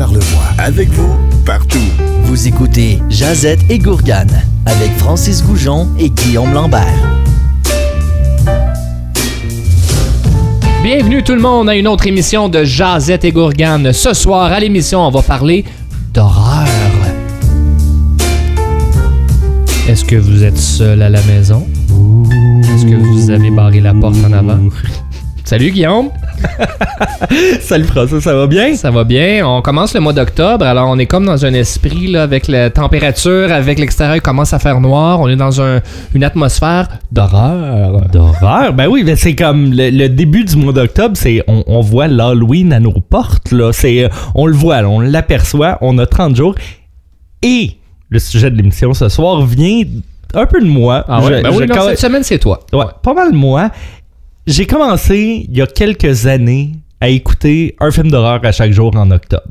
Charlevoix. Avec vous, partout. Vous écoutez Jazette et Gourgane avec Francis Goujon et Guillaume Lambert. Bienvenue tout le monde à une autre émission de Jazette et Gourgane. Ce soir à l'émission, on va parler d'horreur. Est-ce que vous êtes seul à la maison? Est-ce que vous avez barré la porte en avant? Salut Guillaume! Salut François, ça va bien? Ça va bien. On commence le mois d'octobre, alors on est comme dans un esprit là, avec la température, avec l'extérieur qui commence à faire noir. On est dans un- une atmosphère d'horreur. D'horreur? Ben oui, c'est comme le, le début du mois d'octobre, c'est on, on voit l'Halloween à nos portes, là. C'est, euh, on le voit, là, on l'aperçoit, on a 30 jours. Et le sujet de l'émission ce soir vient un peu de moi. Ah ouais? Je- ben oui, je- non, cette semaine, c'est toi. Ouais, pas mal moi. J'ai commencé il y a quelques années à écouter un film d'horreur à chaque jour en octobre.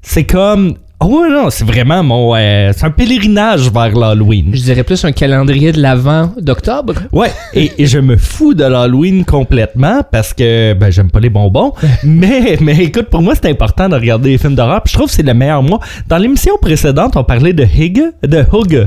C'est comme ouais, non, c'est vraiment mon euh, c'est un pèlerinage vers l'Halloween. Je dirais plus un calendrier de l'avant d'octobre. Ouais, et, et je me fous de l'Halloween complètement parce que ben j'aime pas les bonbons, mais mais écoute pour moi c'est important de regarder les films d'horreur, puis je trouve que c'est le meilleur mois. Dans l'émission précédente, on parlait de Hig, de Hug.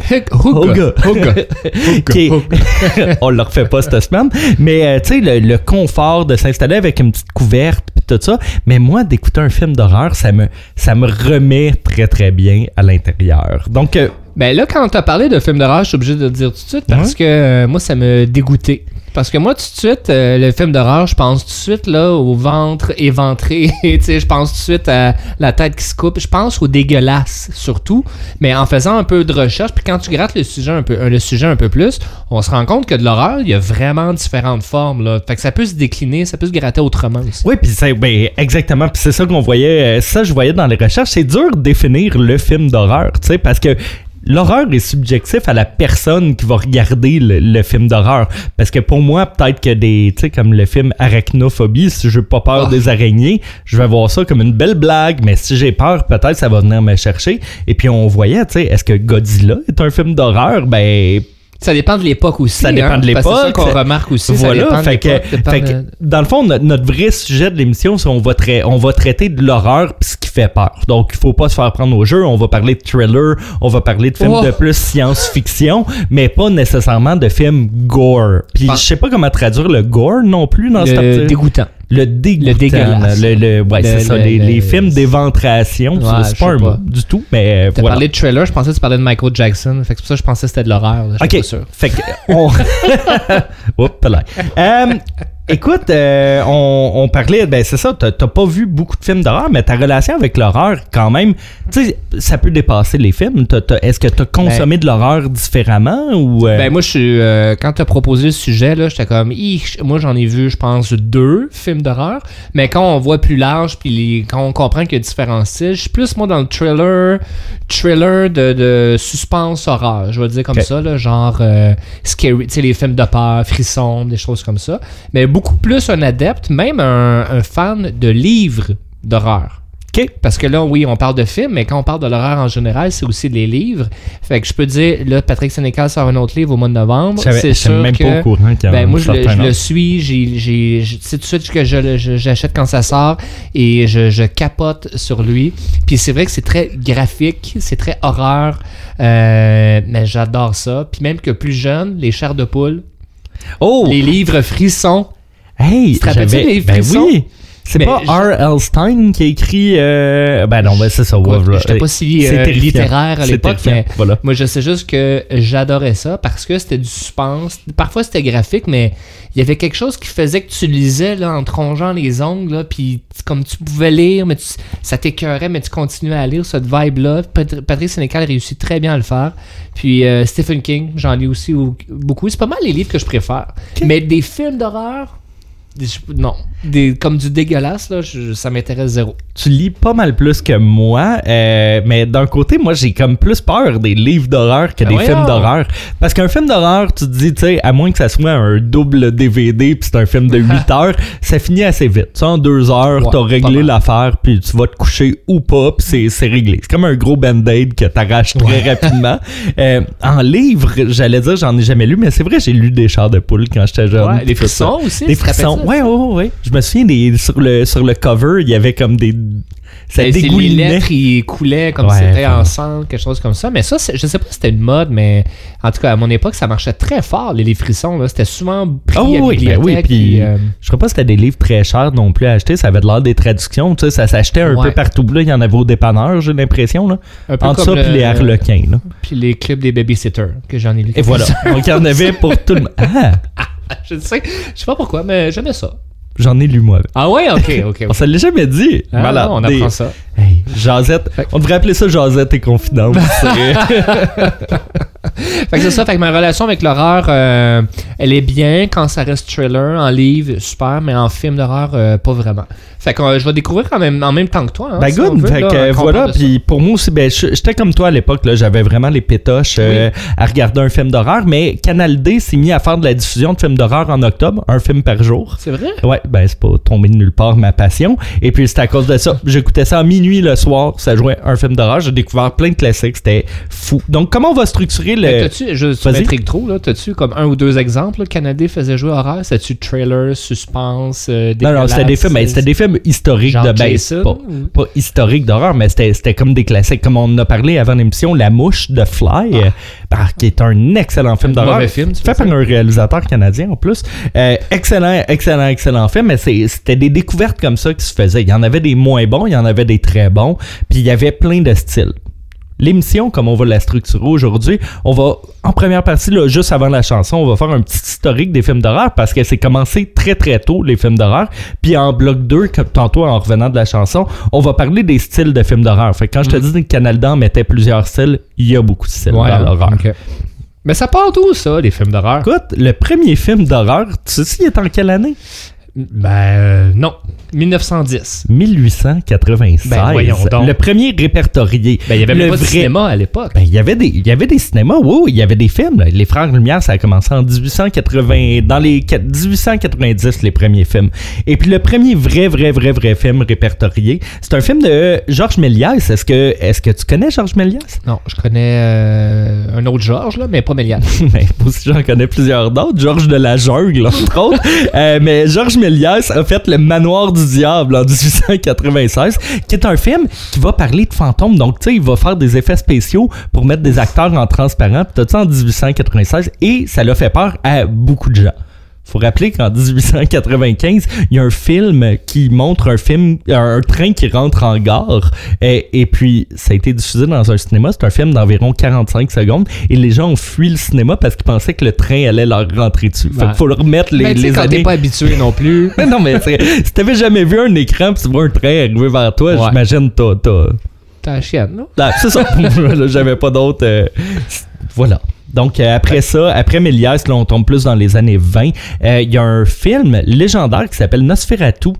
Qui est- on le refait pas cette semaine, mais euh, tu sais le, le confort de s'installer avec une petite couverte puis tout ça, mais moi d'écouter un film d'horreur, ça me ça me remet très très bien à l'intérieur. Donc euh, Ben là, quand t'as parlé de film d'horreur, je suis obligé de le dire tout de suite parce Ouais. que euh, moi, ça me dégoûtait. Parce que moi, tout de suite, euh, le film d'horreur, je pense tout de suite là, au ventre éventré. tu sais, je pense tout de suite à la tête qui se coupe. Je pense au dégueulasse, surtout. Mais en faisant un peu de recherche, puis quand tu grattes le sujet un peu, euh, le sujet un peu plus, on se rend compte que de l'horreur, il y a vraiment différentes formes. Là. Fait que ça peut se décliner, ça peut se gratter autrement aussi. Oui, puis c'est ben, exactement, puis c'est ça qu'on voyait, euh, ça je voyais dans les recherches, c'est dur de définir le film d'horreur, tu sais, parce que l'horreur est subjectif à la personne qui va regarder le, le film d'horreur, parce que pour moi, peut-être que des, tu sais, comme le film Arachnophobie, si j'ai pas peur Ah. des araignées, je vais voir ça comme une belle blague, mais si j'ai peur, peut-être ça va venir me chercher. Et puis on voyait, tu sais, est-ce que Godzilla est un film d'horreur? Ben Ça dépend de l'époque aussi. Ça dépend hein, de parce que C'est ça l'époque, qu'on ça- remarque aussi. ça voilà, de fait que, l'époque, fait que, dans le fond, notre, notre vrai sujet de l'émission, c'est on va, trai- on va traiter de l'horreur pis ce qui fait peur. Donc, il faut pas se faire prendre au jeu. On va parler de thriller, on va parler de films Oh. de plus science-fiction, mais pas nécessairement de films gore. Puis, je sais pas comment traduire le gore non plus dans le cette dégoûtant. Le dégoûtant. Le dégueulasse. Le, le- ouais, Le- c'est ça. le- les, le- les films d'éventration. Ouais, c'est pas un mot du tout, mais T'as voilà. parlé de trailer, je pensais que tu parlais de Michael Jackson. Fait que c'est pour ça que je pensais que c'était de l'horreur. là, Ok. pas sûr. Fait que on. Oups, là. Euh, écoute, euh, on, on parlait, ben c'est ça, t'as pas vu beaucoup de films d'horreur, mais ta relation avec l'horreur, quand même, tu sais, ça peut dépasser les films. Est-ce que t'as consommé de l'horreur différemment ou. euh, Ben moi, je suis, euh, quand t'as proposé le sujet, là, j'étais comme, moi j'en ai vu, je pense, deux films d'horreur. Mais quand on voit plus large, puis quand on comprend qu'il y a différents styles, je suis plus moi dans le thriller, thriller de, de suspense horreur. Je vais dire comme ça, là, genre scary, tu sais les films de peur, frissons, des choses comme ça. Mais beaucoup plus un adepte, même un, un fan de livres d'horreur. Ok. Parce que là, oui, on parle de films, mais quand on parle de l'horreur en général, c'est aussi les livres. Fait que je peux dire, là, Patrick Sénécal sort un autre livre au mois de novembre. C'est sûr même que, pas au courant qu'il y a ben, un moi, je le, je suis. J'ai, c'est tout de suite que je- j'achète quand ça sort et je, je capote sur lui. Puis c'est vrai que c'est très graphique, c'est très horreur. euh, mais j'adore ça. Puis même que plus jeune, les chairs de poule, Oh! les livres frissons. Hey! Tu te rappelles-tu des Ben oui! C'est pas R.L. Stein qui a écrit. euh, Ben non, ben c'est ça. Ouais, voilà. j'étais pas si, euh, littéraire à l'époque, mais- Voilà. Moi, je sais juste que j'adorais ça parce que c'était du suspense. Parfois, c'était graphique, mais il y avait quelque chose qui faisait que tu lisais là, en trongeant les ongles, là, puis comme tu pouvais lire, mais tu- ça t'écœurait, mais tu continuais à lire cette vibe-là. Pat- Patrick Sénécal réussit très bien à le faire. Puis euh, Stephen King, j'en lis aussi au- beaucoup. C'est pas mal les livres que je préfère. Mais des films d'horreur, non. Des, comme du dégueulasse, là, je- ça m'intéresse zéro. tu lis pas mal plus que moi, euh, mais d'un côté, moi, j'ai comme plus peur des livres d'horreur que Ben des voyons. films d'horreur. Parce qu'un film d'horreur, tu te dis, tu sais, à moins que ça soit un double DVD puis c'est un film de 8 heures, ça finit assez vite. Tu sais, en deux heures, Ouais, t'as réglé l'affaire puis tu vas te coucher ou pas puis c'est, réglé. C'est comme un gros band-aid que t'arraches très rapidement. Euh, en livre, j'allais dire, j'en ai jamais lu, mais c'est vrai, j'ai lu des chars de poule quand j'étais jeune. Ouais, des frissons aussi. Des frissons? Ouais, ouais, ouais. Je me souviens, des, sur, le, sur le cover, il y avait comme des. Ça Ben, c'est- les dégoulinait. lettres, ils coulaient comme Ouais, si c'était ensemble, quelque chose comme ça. Mais ça, je sais pas si c'était une mode, mais en tout cas, à mon époque, ça marchait très fort, les, les frissons. là. C'était souvent pris Ah à oui, oui, ben oui, puis euh, je crois pas que c'était des livres très chers non plus à acheter, ça avait de l'air des traductions, tu sais, ça s'achetait un Ouais. peu partout là, il y en avait au dépanneur, j'ai l'impression là. un peu Entre comme ça puis le- les harlequins. Puis les clips des babysitters, que j'en ai lu. Et voilà. Donc il y en avait pour tout le monde. Ah, je sais, je sais pas pourquoi, mais j'aimais ça. j'en ai lu moi. Ah ouais, ok, ok. On se l'est jamais dit. Ah, Malade. non, on Des- apprend ça. Hey, Jazette. On devrait appeler ça Jazette et Confidence. Fait que c'est ça, fait que ma relation avec l'horreur, euh, elle est bien quand ça reste thriller, en livre, super, mais en film d'horreur, euh, pas vraiment. Fait que euh, je vais découvrir quand même, en même temps que toi. Hein, Ben si good, veut, fait là, que qu'on voilà, puis pour moi aussi, ben j'étais comme toi à l'époque, là, j'avais vraiment les pétoches à regarder un film d'horreur, mais Canal D s'est mis à faire de la diffusion de films d'horreur en octobre, un film par jour. C'est vrai? Ouais, ben c'est pas tombé de nulle part ma passion. Et puis c'est à cause de ça. J'écoutais ça à minuit le soir, ça jouait un film d'horreur. J'ai découvert plein de classiques, c'était fou. Donc comment on va structurer le. T'as-tu, je tu vas-y. m'intrigues trop, là, t'as-tu comme un ou deux exemples, là, Canadé faisait jouer horreur, c'était-tu trailer, suspense, euh, Non, non, c'était des films, ben, c'était des films historiques genre de Jason, pas, ou- pas historiques d'horreur, mais c'était c'était comme des classiques. Comme on a parlé avant l'émission, La Mouche de Fly, euh, bah, qui est un excellent film Un d'horreur. fait par un réalisateur canadien en plus. Euh, excellent, excellent, excellent film, mais c'était des découvertes comme ça qui se faisaient. Il y en avait des moins bons, il y en avait des très bons, puis il y avait plein de styles. L'émission, comme on va la structurer aujourd'hui, on va, en première partie, là, juste avant la chanson, on va faire un petit historique des films d'horreur parce que c'est commencé très très tôt, les films d'horreur. Puis en bloc 2, comme tantôt en revenant de la chanson, on va parler des styles de films d'horreur. Fait que quand je te dis que Canal Dan mettait plusieurs styles, il y a beaucoup de styles Ouais, dans l'horreur. Mais ça part d'où, ça, les films d'horreur? Écoute, le premier film d'horreur, tu sais s'il est en quelle année? Ben, euh, non. 1910. 1896. Ben, voyons donc. Le premier répertorié. Ben, il y avait même pas de vrai- cinéma à l'époque. Ben, il y avait des, il y avait des cinémas, oui, oui, il y avait des films. là. Les Frères Lumière, ça a commencé en 1880, dans les quat- 1890, les premiers films. Et puis le premier vrai, vrai, vrai, vrai film répertorié, c'est un film de Georges Méliès. Est-ce que, est-ce que tu connais Georges Méliès? Non, je connais euh, un autre Georges, là, mais pas Méliane. Ben, moi aussi, j'en connais plusieurs d'autres. Georges de la Jungle, entre autres. Euh, mais Georges Méliès a fait Le Manoir du Diable en 1896, qui est un film qui va parler de fantômes. Donc, tu sais, il va faire des effets spéciaux pour mettre des acteurs en transparent. T'as ça en 1896 et ça l'a fait peur à beaucoup de gens. Faut rappeler qu'en 1895, il y a un film qui montre un film, un train qui rentre en gare, et, et puis ça a été diffusé dans un cinéma. C'est un film d'environ 45 secondes, et les gens ont fui le cinéma parce qu'ils pensaient que le train allait leur rentrer dessus. Fait Ouais. qu'il faut leur remettre les, Mais les quand années. t'es pas habitué non plus. Mais non, mais si t'avais jamais vu un écran puis tu vois un train arriver vers toi, Ouais. j'imagine t'as, t'as, T'as la chienne, là. ah, c'est ça. J'avais pas d'autre. euh, voilà. Donc, euh, après ça, après Méliès, là, on tombe plus dans les années 20. Euh, Il y a un film légendaire qui s'appelle Nosferatu.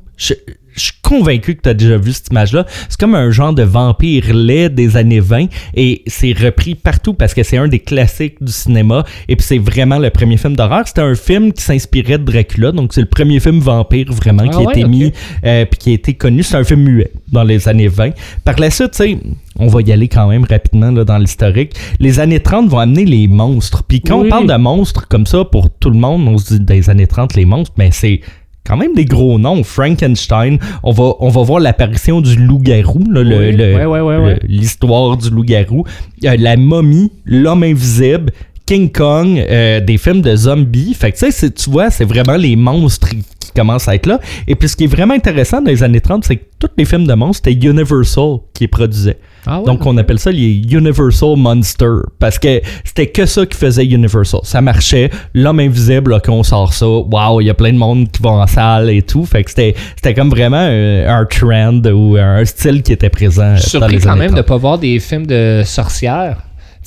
Je suis convaincu que tu as déjà vu cette image-là. C'est comme un genre de vampire laid des années 20 et c'est repris partout parce que c'est un des classiques du cinéma et puis c'est vraiment le premier film d'horreur. C'était un film qui s'inspirait de Dracula, donc c'est le premier film vampire vraiment Ah qui a ouais, été mis euh, puis qui a été connu. C'est un film muet dans les années 20. Par la suite, tu sais, on va y aller quand même rapidement là, dans l'historique. Les années 30 vont amener les monstres. Puis quand Oui. on parle de monstres comme ça, pour tout le monde, on se dit des années 30, les monstres, mais c'est quand même des gros noms. Frankenstein, on va, on va voir l'apparition du loup-garou, là, le- Oui. le- Ouais, ouais, ouais, le- ouais. l'histoire du loup-garou, Euh, la momie, l'homme invisible, King Kong, euh, des films de zombies. Fait que tu sais, tu vois, c'est vraiment les monstres qui qui commencent à être là. Et puis ce qui est vraiment intéressant dans les années 30, c'est que tous les films de monstres, c'était Universal qui les produisait. Ah ouais, Donc on appelle ça les Universal Monsters parce que c'était que ça qui faisait Universal. Ça marchait, l'homme invisible là, qu'on sort ça, waouh, il y a plein de monde qui vont en salle et tout. Fait que c'était c'était comme vraiment un, un trend ou un style qui était présent Je suis dans surpris quand même de 30. pas voir des films de sorcières.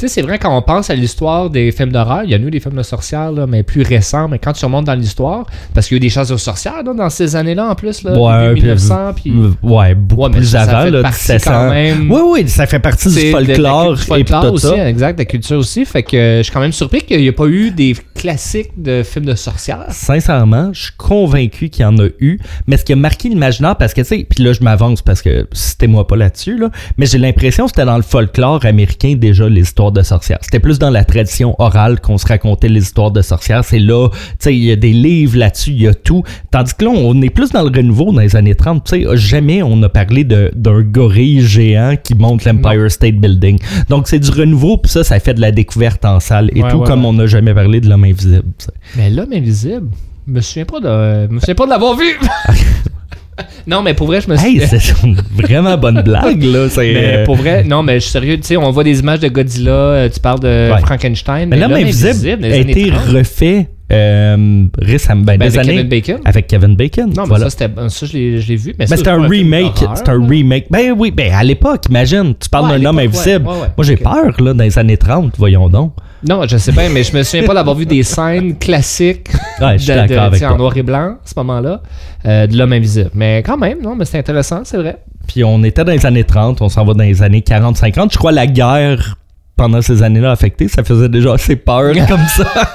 Tu sais, c'est vrai, quand on pense à l'histoire des films d'horreur, il y a eu des films de sorcières, là, mais plus récents. Mais quand tu remontes dans l'histoire, parce qu'il y a eu des chasses aux sorcières là, dans ces années-là en plus, là, Ouais, début puis- 1900. Puis... Ouais, beaucoup Ouais, plus avant, là, partie 1700. quand même. Oui, oui, ça fait partie du C'est de- de la- folklore et folklore tout aussi, ça. exact, de la culture aussi. Fait que euh, je suis quand même surpris qu'il n'y ait pas eu des classiques de films de sorcières. Sincèrement, je suis convaincu qu'il y en a eu, mais ce qui a marqué l'imaginaire, parce que, tu sais, puis là, je m'avance parce que c'était moi pas là-dessus, là, mais j'ai l'impression que c'était dans le folklore américain déjà les histoires de sorcières. C'était plus dans la tradition orale qu'on se racontait les histoires de sorcières. C'est là, tu sais, il y a des livres là-dessus, il y a tout. Tandis que là, on est plus dans le renouveau dans les années 30. Tu sais, jamais on a parlé d'un gorille géant qui monte l'Empire State Building. Donc, c'est du renouveau, puis ça, ça fait de la découverte en salle et Ouais, tout, ouais, comme ouais. on n'a jamais parlé de l'homme invisible. Mais l'homme invisible, je me souviens pas de, je me souviens pas de l'avoir vu. non, mais pour vrai, je me Hey, souviens. c'est une vraiment bonne blague, là. Mais euh, pour vrai, non, mais je suis sérieux, tu sais, on voit des images de Godzilla, euh, tu parles de Ouais. Frankenstein, Mais l'homme invisible a été 30. refait euh, récemment. Ben, Ben, des avec années Kevin Bacon. avec Kevin Bacon. Non, mais voilà. ça, c'était, ça je, l'ai, vu. Mais ça, c'est pas un remake. C'est un remake. Ben oui, ben à l'époque, imagine, tu parles Ouais, d'un homme invisible. ouais. Moi, j'ai peur, là, dans les années 30, voyons donc. Non, je sais pas, mais je me souviens pas d'avoir vu des scènes classiques Ouais, je suis de- avec en noir et blanc, à ce moment-là, euh, de l'homme invisible. Mais quand même, non, mais c'est intéressant, c'est vrai. Puis on était dans les années 30, on s'en va dans les années 40-50. Je crois la guerre pendant ces années-là affectée, ça faisait déjà assez peur comme ça.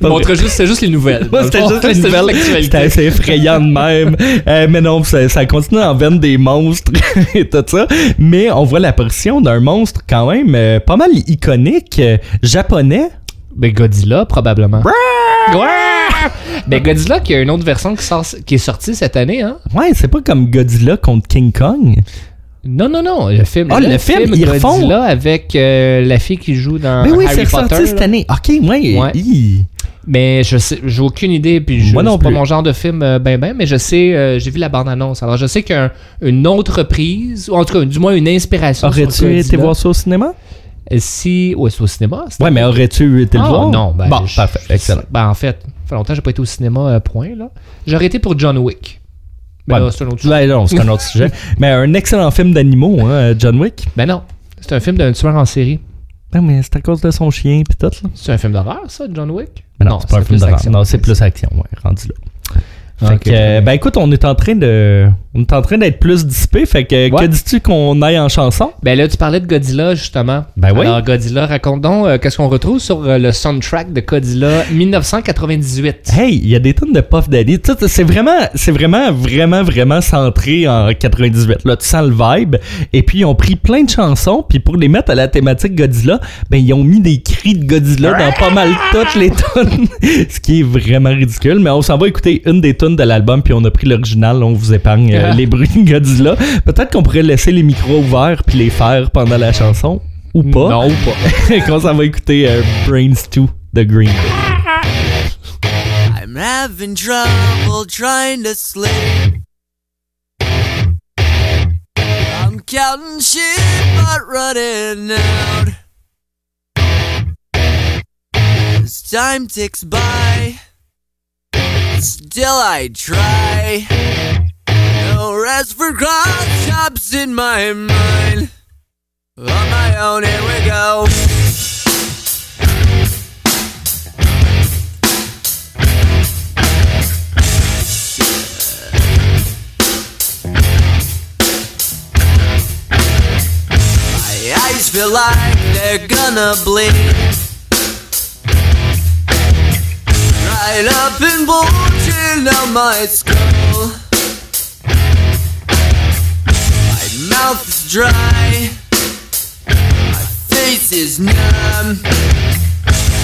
Montre juste, c'est juste les nouvelles. Moi, c'était juste les nouvelles. C'était assez effrayant de même. Euh, mais non, ça, ça continue en veine des monstres et tout ça. Mais on voit l'apparition d'un monstre quand même euh, pas mal iconique, euh, japonais. Ben Godzilla, probablement. Ouais! Ben Godzilla, qui a une autre version qui, sort, qui est sortie cette année, hein? Ouais, c'est pas comme Godzilla contre King Kong. Non, non, non, le film. Ah, le film, ils refont? Godzilla avec euh, la fille qui joue dans Mais oui, Harry c'est Potter. ressorti cette là. année. Ok, ouais. Ouais. hi. Mais je sais, j'ai aucune idée, puis je, Moi non c'est pas mon genre de film euh, ben ben, mais je sais, euh, j'ai vu la bande-annonce. Alors je sais qu'une autre prise, ou en tout cas, du moins une inspiration. Aurais-tu été voir ça au cinéma? Si, ouais, c'est au cinéma. Ouais, mais aurais-tu été le Ah, voir? non, ben, Bon, je- parfait, excellent. Ben en fait, ça fait longtemps que j'ai pas été au cinéma, point là. J'aurais été pour John Wick. Là, c'est un autre sujet. Non, c'est un autre sujet. Mais un excellent film d'animaux, hein, John Wick. Ben non, c'est un film d'un tueur en série. Non, mais c'est à cause de son chien pis tout, là. C'est un film d'horreur, ça, John Wick? Mais non, c'est pas un film d'horreur. Non, c'est plus action, ouais, rendu là. Fait Ok, que, euh, ben écoute, on est en train de, on est en train d'être plus dissipé. Fait que, Ouais. que dis-tu qu'on aille en chanson? Ben là, tu parlais de Godzilla, justement. Ben oui. Alors, Godzilla, raconte donc euh, qu'est-ce qu'on retrouve sur euh, le soundtrack de Godzilla 1998. Hey, il y a des tonnes de Puff Daddy. C'est vraiment, c'est vraiment, vraiment, vraiment centré en 98. Là, tu sens le vibe. Et puis, ils ont pris plein de chansons. Puis, pour les mettre à la thématique Godzilla, ben, ils ont mis des cris de Godzilla dans pas mal toutes les tonnes. Ce qui est vraiment ridicule. Mais on s'en va écouter une des tonnes de l'album. Puis, on a pris l'original. On vous épargne euh, les bruits de Godzilla. Peut-être qu'on pourrait laisser les micros ouverts. Puis les faire pendant la chanson. Ou pas. Non, ou pas. Qu'on s'en va écouter euh, Brains 2 de Green Day. I'm having trouble trying to sleep. I'm counting sheep but running out. As time ticks by, still I try. No rest for cross chops in my mind. On my own, here we go. My eyes feel like they're gonna bleed. Right up and bulging on my skull. My mouth is dry. My face is numb.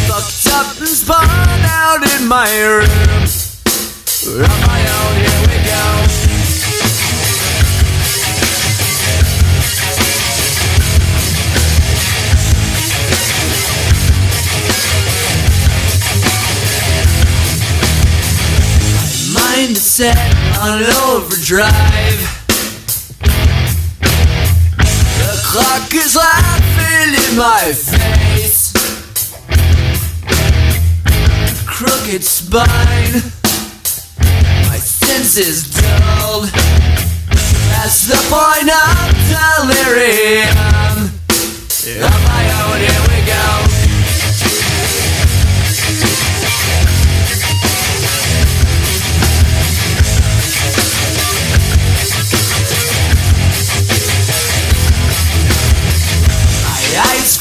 Fucked up and spun out in my room. On my own, here we go. Mind is set on overdrive. The clock is laughing in my face. Crooked spine, my senses dulled. That's the point of delirium. On my own, here we go.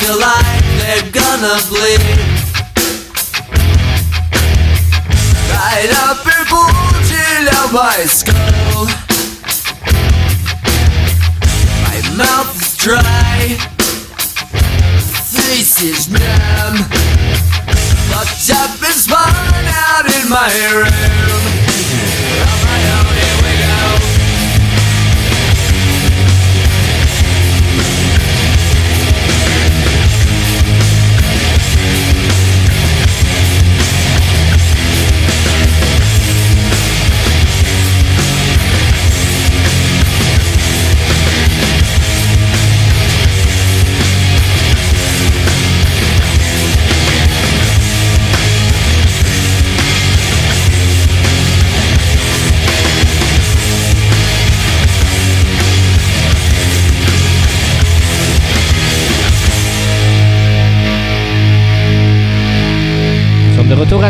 Eyes they're gonna bleed. Light up and bulging out my skull. My mouth is dry, face is numb. Fucked up and spun out in my room.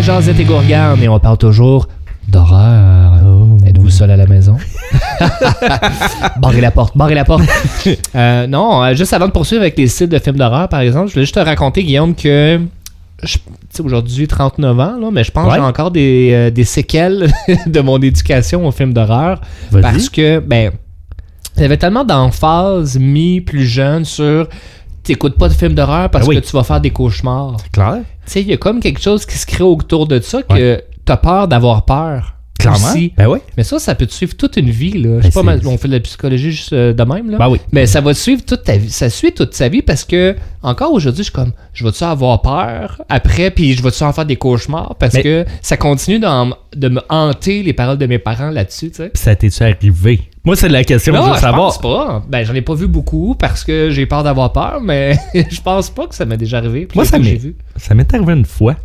À Jazette et Gourgane et on parle toujours d'horreur. Oh. Êtes-vous seul à la maison? barrez la porte, barrez la porte. Euh, non, euh, juste avant de poursuivre avec les sites de films d'horreur, par exemple, je voulais juste te raconter, Guillaume, que aujourd'hui, 39 ans, là, mais je pense que j'ai encore des, euh, des séquelles de mon éducation aux films d'horreur. Parce que, ben, il y avait tellement d'emphase mis plus jeune sur t'écoutes pas de films d'horreur parce oui. que tu vas faire des cauchemars. Claire. Tu sais, il y a comme quelque chose qui se crée autour de ça que t'as peur d'avoir peur. Clairement. aussi. Ben oui. Mais ça, ça peut te suivre toute une vie. Là? Je Ben sais pas, c'est- mal- on fait de la psychologie juste euh, de même. Là. Ben oui. Mais ça va te suivre toute ta vie. Ça suit toute sa vie parce que, encore aujourd'hui, je suis comme, je vais-tu avoir peur après, puis je vais-tu en faire des cauchemars parce Mais- que ça continue de me hanter les paroles de mes parents là-dessus, tu sais? Puis ça t'es-tu arrivé? Moi, c'est la question que je Non, veux je savoir. pense pas. Ben, j'en ai pas vu beaucoup parce que j'ai peur d'avoir peur, mais je pense pas que ça m'est déjà arrivé. Moi, m'est ça m'est arrivé une fois.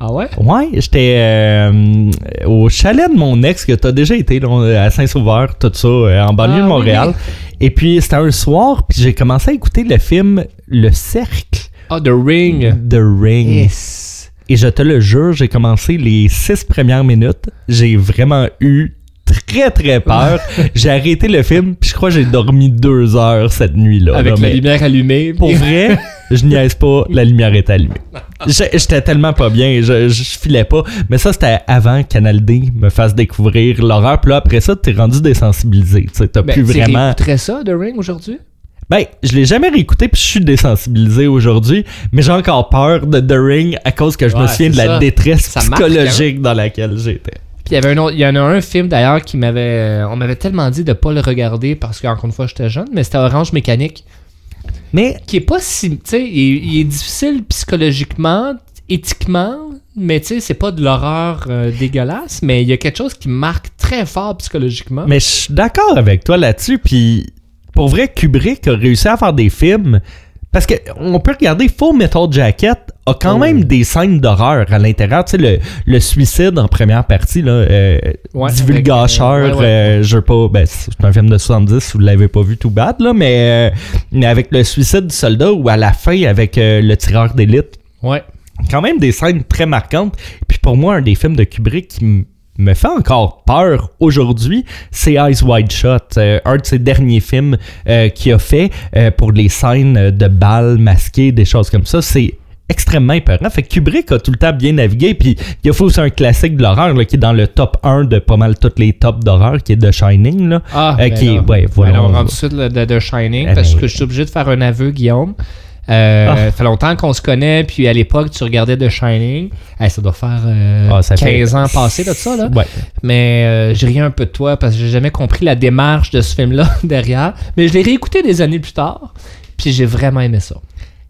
Ah ouais? Ouais, j'étais euh, au chalet de mon ex que t'as déjà été là, à Saint-Sauveur, tout ça, euh, en banlieue Ah, de oui, Montréal. oui. Et puis c'était un soir, puis j'ai commencé à écouter le film Le Cercle, Ah, The Ring. The Ring. Yes. Et je te le jure, j'ai commencé les six premières minutes. J'ai vraiment eu très très peur. j'ai arrêté le film, puis je crois que j'ai dormi deux heures cette nuit-là. Avec là, la lumière allumée. Pour vrai, je niaise pas, la lumière est allumée. J'étais tellement pas bien, je, je filais pas. Mais ça, c'était avant Canal D me fasse découvrir l'horreur. Puis là, après ça, t'es rendu désensibilisé. Tu t'as Ben, plus tu vraiment. réécouterais ça, The Ring, aujourd'hui? Ben, je l'ai jamais réécouté, puis je suis désensibilisé aujourd'hui. Mais j'ai encore peur de The Ring à cause que je me souviens de la ça. détresse Ça marque, hein? psychologique dans laquelle j'étais. Puis il y avait un autre- il y en a un film d'ailleurs qui m'avait. euh, On m'avait tellement dit de pas le regarder parce qu'encore une fois j'étais jeune, mais c'était Orange Mécanique. Mais Qui est pas si. Tu sais, il, il est difficile psychologiquement, éthiquement, mais tu sais, c'est pas de l'horreur euh, dégueulasse, mais il y a quelque chose qui marque très fort psychologiquement. Mais je suis d'accord avec toi là-dessus. Puis pour vrai, Kubrick a réussi à faire des films. Parce que on peut regarder Full Metal Jacket a quand Oh. même des scènes d'horreur à l'intérieur. Tu sais, le, le suicide en première partie, là, euh, Ouais, divulgacheur, euh, ouais, ouais. euh, je veux pas, ben, c'est un film de 70 si vous l'avez pas vu tout bad, là, mais, euh, mais avec le suicide du soldat ou à la fin avec euh, le tireur d'élite, Ouais. quand même des scènes très marquantes. Puis pour moi, un des films de Kubrick qui me fait encore peur aujourd'hui, c'est Eyes Wide Shut, euh, un de ses derniers films euh, qu'il a fait euh, pour les scènes de balles masquées, des choses comme ça. C'est extrêmement épeurant. Fait que Kubrick a tout le temps bien navigué. Puis il a fait aussi un classique de l'horreur là, qui est dans le top 1 de pas mal tous les tops d'horreur, qui est The Shining. Là. Ah, ben qui est- là. ouais, voilà, Ben on rentre de Shining Eh parce ben- que je suis obligé de faire un aveu, Guillaume. Euh, Ah. Ça fait longtemps qu'on se connaît, puis à l'époque, tu regardais The Shining. Ça doit faire euh, Ah, ça 15 fait- ans passés de ça, là. Ouais. Mais euh, j'ai ri un peu de toi parce que j'ai jamais compris la démarche de ce film-là derrière. Mais je l'ai réécouté des années plus tard, puis j'ai vraiment aimé ça.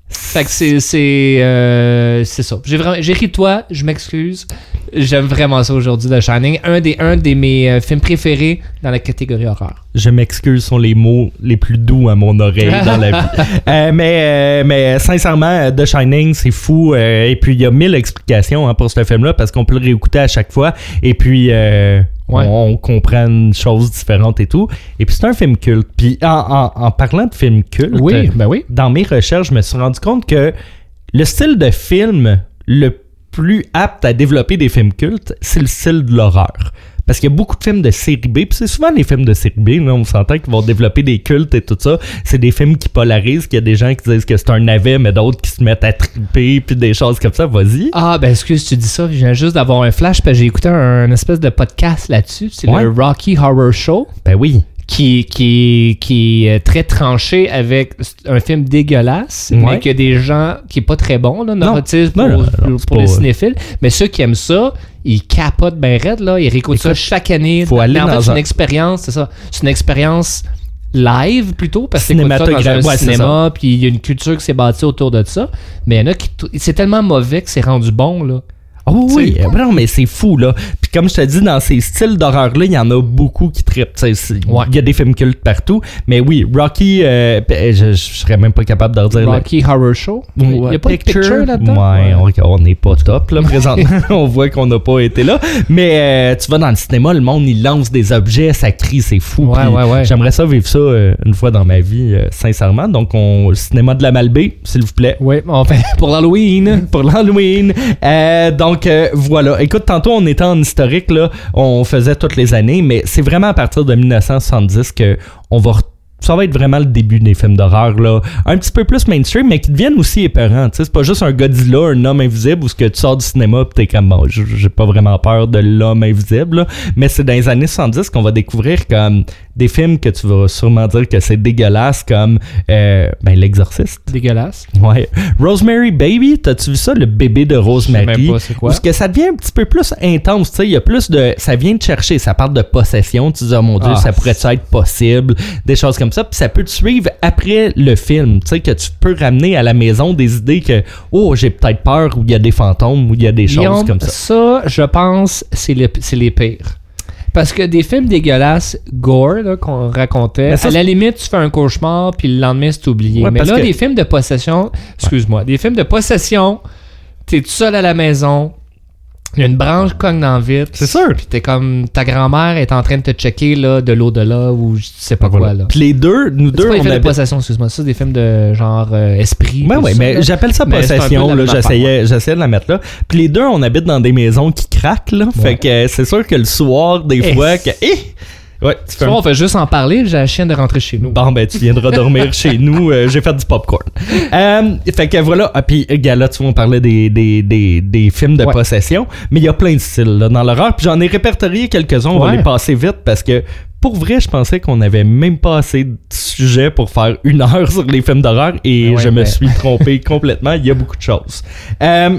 Fait que c'est c'est euh, ça. J'ai vraiment j'ai ri de toi, je m'excuse. J'aime vraiment ça aujourd'hui The Shining, un des un des mes euh, films préférés dans la catégorie horreur. Je m'excuse sont les mots les plus doux à mon oreille dans la vie. Euh, mais, euh, mais sincèrement, euh, The Shining, c'est fou. euh, et puis, il y a mille explications hein, pour ce film-là parce qu'on peut le réécouter à chaque fois. Et puis, euh, Ouais. on, on comprend une chose différente et tout. Et puis, c'est un film culte. Puis, en, en- en parlant de film culte, Oui, ben oui. dans mes recherches, je me suis rendu compte que le style de film le plus apte à développer des films cultes, c'est le style de l'horreur. Parce qu'il y a beaucoup de films de série B, puis c'est souvent les films de série B, là, on s'entend qu'ils vont développer des cultes et tout ça. C'est des films qui polarisent, qu'il y a des gens qui disent que c'est un navet, mais d'autres qui se mettent à triper, puis des choses comme ça. Vas-y. Ah, ben excuse, tu dis ça, je viens juste d'avoir un flash, parce que j'ai écouté un, un espèce de podcast là-dessus. C'est Ouais. le Rocky Horror Show. Ben oui. Qui, qui, qui est très tranché avec un film dégueulasse, Ouais. mais que des gens qui est pas très bon, là, Non, pour, non, non, pour- les cinéphiles. Mais ceux qui aiment ça, ils capotent bien raide, là. Ils réécoutent ça chaque année. faut aller en fait, c'est un- une expérience, c'est ça. C'est une expérience live plutôt parce que c'est ça dans un ouais, cinéma puis il y a une culture qui s'est bâtie autour de ça mais il y en a qui c'est tellement mauvais que c'est rendu bon là Oh oui, euh, non, mais c'est fou, là. Puis comme je te dis, dans ces styles d'horreur-là, il y en a beaucoup qui trippent. Il Ouais. y a des films cultes partout. Mais oui, Rocky, euh, p- je, je serais même pas capable de redire. le- Rocky Horror Show? Il y a pas de picture là-dedans? Ouais, on- on n'est pas top là présentement. on voit qu'on n'a pas été là. Mais euh, tu vas dans le cinéma, le monde il lance des objets, ça crie, c'est fou. Ouais, Puis ouais, ouais. J'aimerais ça vivre ça euh, une fois dans ma vie, sincèrement. Donc on, le cinéma de la Malbaie, s'il vous plaît. oui enfin pour l'Halloween Pour l'Halloween. Donc voilà. Écoute, tantôt on était en on faisait toutes les années, mais c'est vraiment à partir de 1970 que on va re- ça va être vraiment le début des films d'horreur là, un petit peu plus mainstream, mais qui deviennent aussi épeurants. Tu sais, c'est pas juste un Godzilla, un homme invisible, où ce que tu sors du cinéma, pis t'es comme bon, j- j'ai pas vraiment peur de l'homme invisible, là. mais c'est dans les années 70 qu'on va découvrir comme des films que tu vas sûrement dire que c'est dégueulasse, comme euh, ben l'exorciste. dégueulasse Ouais. Rosemary Baby, t'as-tu vu ça, le bébé de Je sais Rosemary? même pas c'est quoi. Où ce que ça devient un petit peu plus intense, tu sais, il y a plus de... Ça vient te chercher, ça parle de possession, tu dis, oh mon Dieu, Ah. ça pourrait être possible, des choses comme ça, puis ça peut te suivre après le film, tu sais, que tu peux ramener à la maison des idées que, oh, j'ai peut-être peur, ou il y a des fantômes, ou il y a des choses Guillaume, comme ça. Ça, je pense, c'est les, pires. Parce que des films dégueulasses, gore, qu'on racontait, ça, à la limite, tu fais un cauchemar, puis le lendemain, c'est oublié. Ouais, Mais là, que- des films de possession, excuse-moi, des films de possession, t'es tout seul à la maison, il y a une branche cogne dans le. C'est sûr. Puis t'es comme, ta grand-mère est en train de te checker, là, de l'au-delà, ou je sais pas Voilà. quoi, là. Puis les deux, nous C'est deux, pas des on films de possession, excuse-moi. Ça, c'est des films de genre euh, esprit. Ouais, ouais, ça, mais j'appelle ça Mais c'est possession. J'essayais, de la mettre là. Puis les deux, on habite dans des maisons qui craquent. Là. Fait que euh, c'est sûr que le soir, des Eh. fois, que. Eh! Ouais, tu fais un on fait juste en parler, j'ai la chienne de rentrer chez nous. Bon, ben, tu viendras dormir chez nous. euh, J'ai fait du popcorn. Euh, fait que voilà. Ah, puis, là, tu vois, on parlait des, des, des, des films de Ouais. possession. Mais il y a plein de styles là, dans l'horreur. Puis j'en ai répertorié quelques-uns. On va les passer vite parce que. Pour vrai, je pensais qu'on avait même pas assez de sujets pour faire une heure sur les films d'horreur et Ouais, je me ben. suis trompé complètement. Il y a beaucoup de choses. Euh,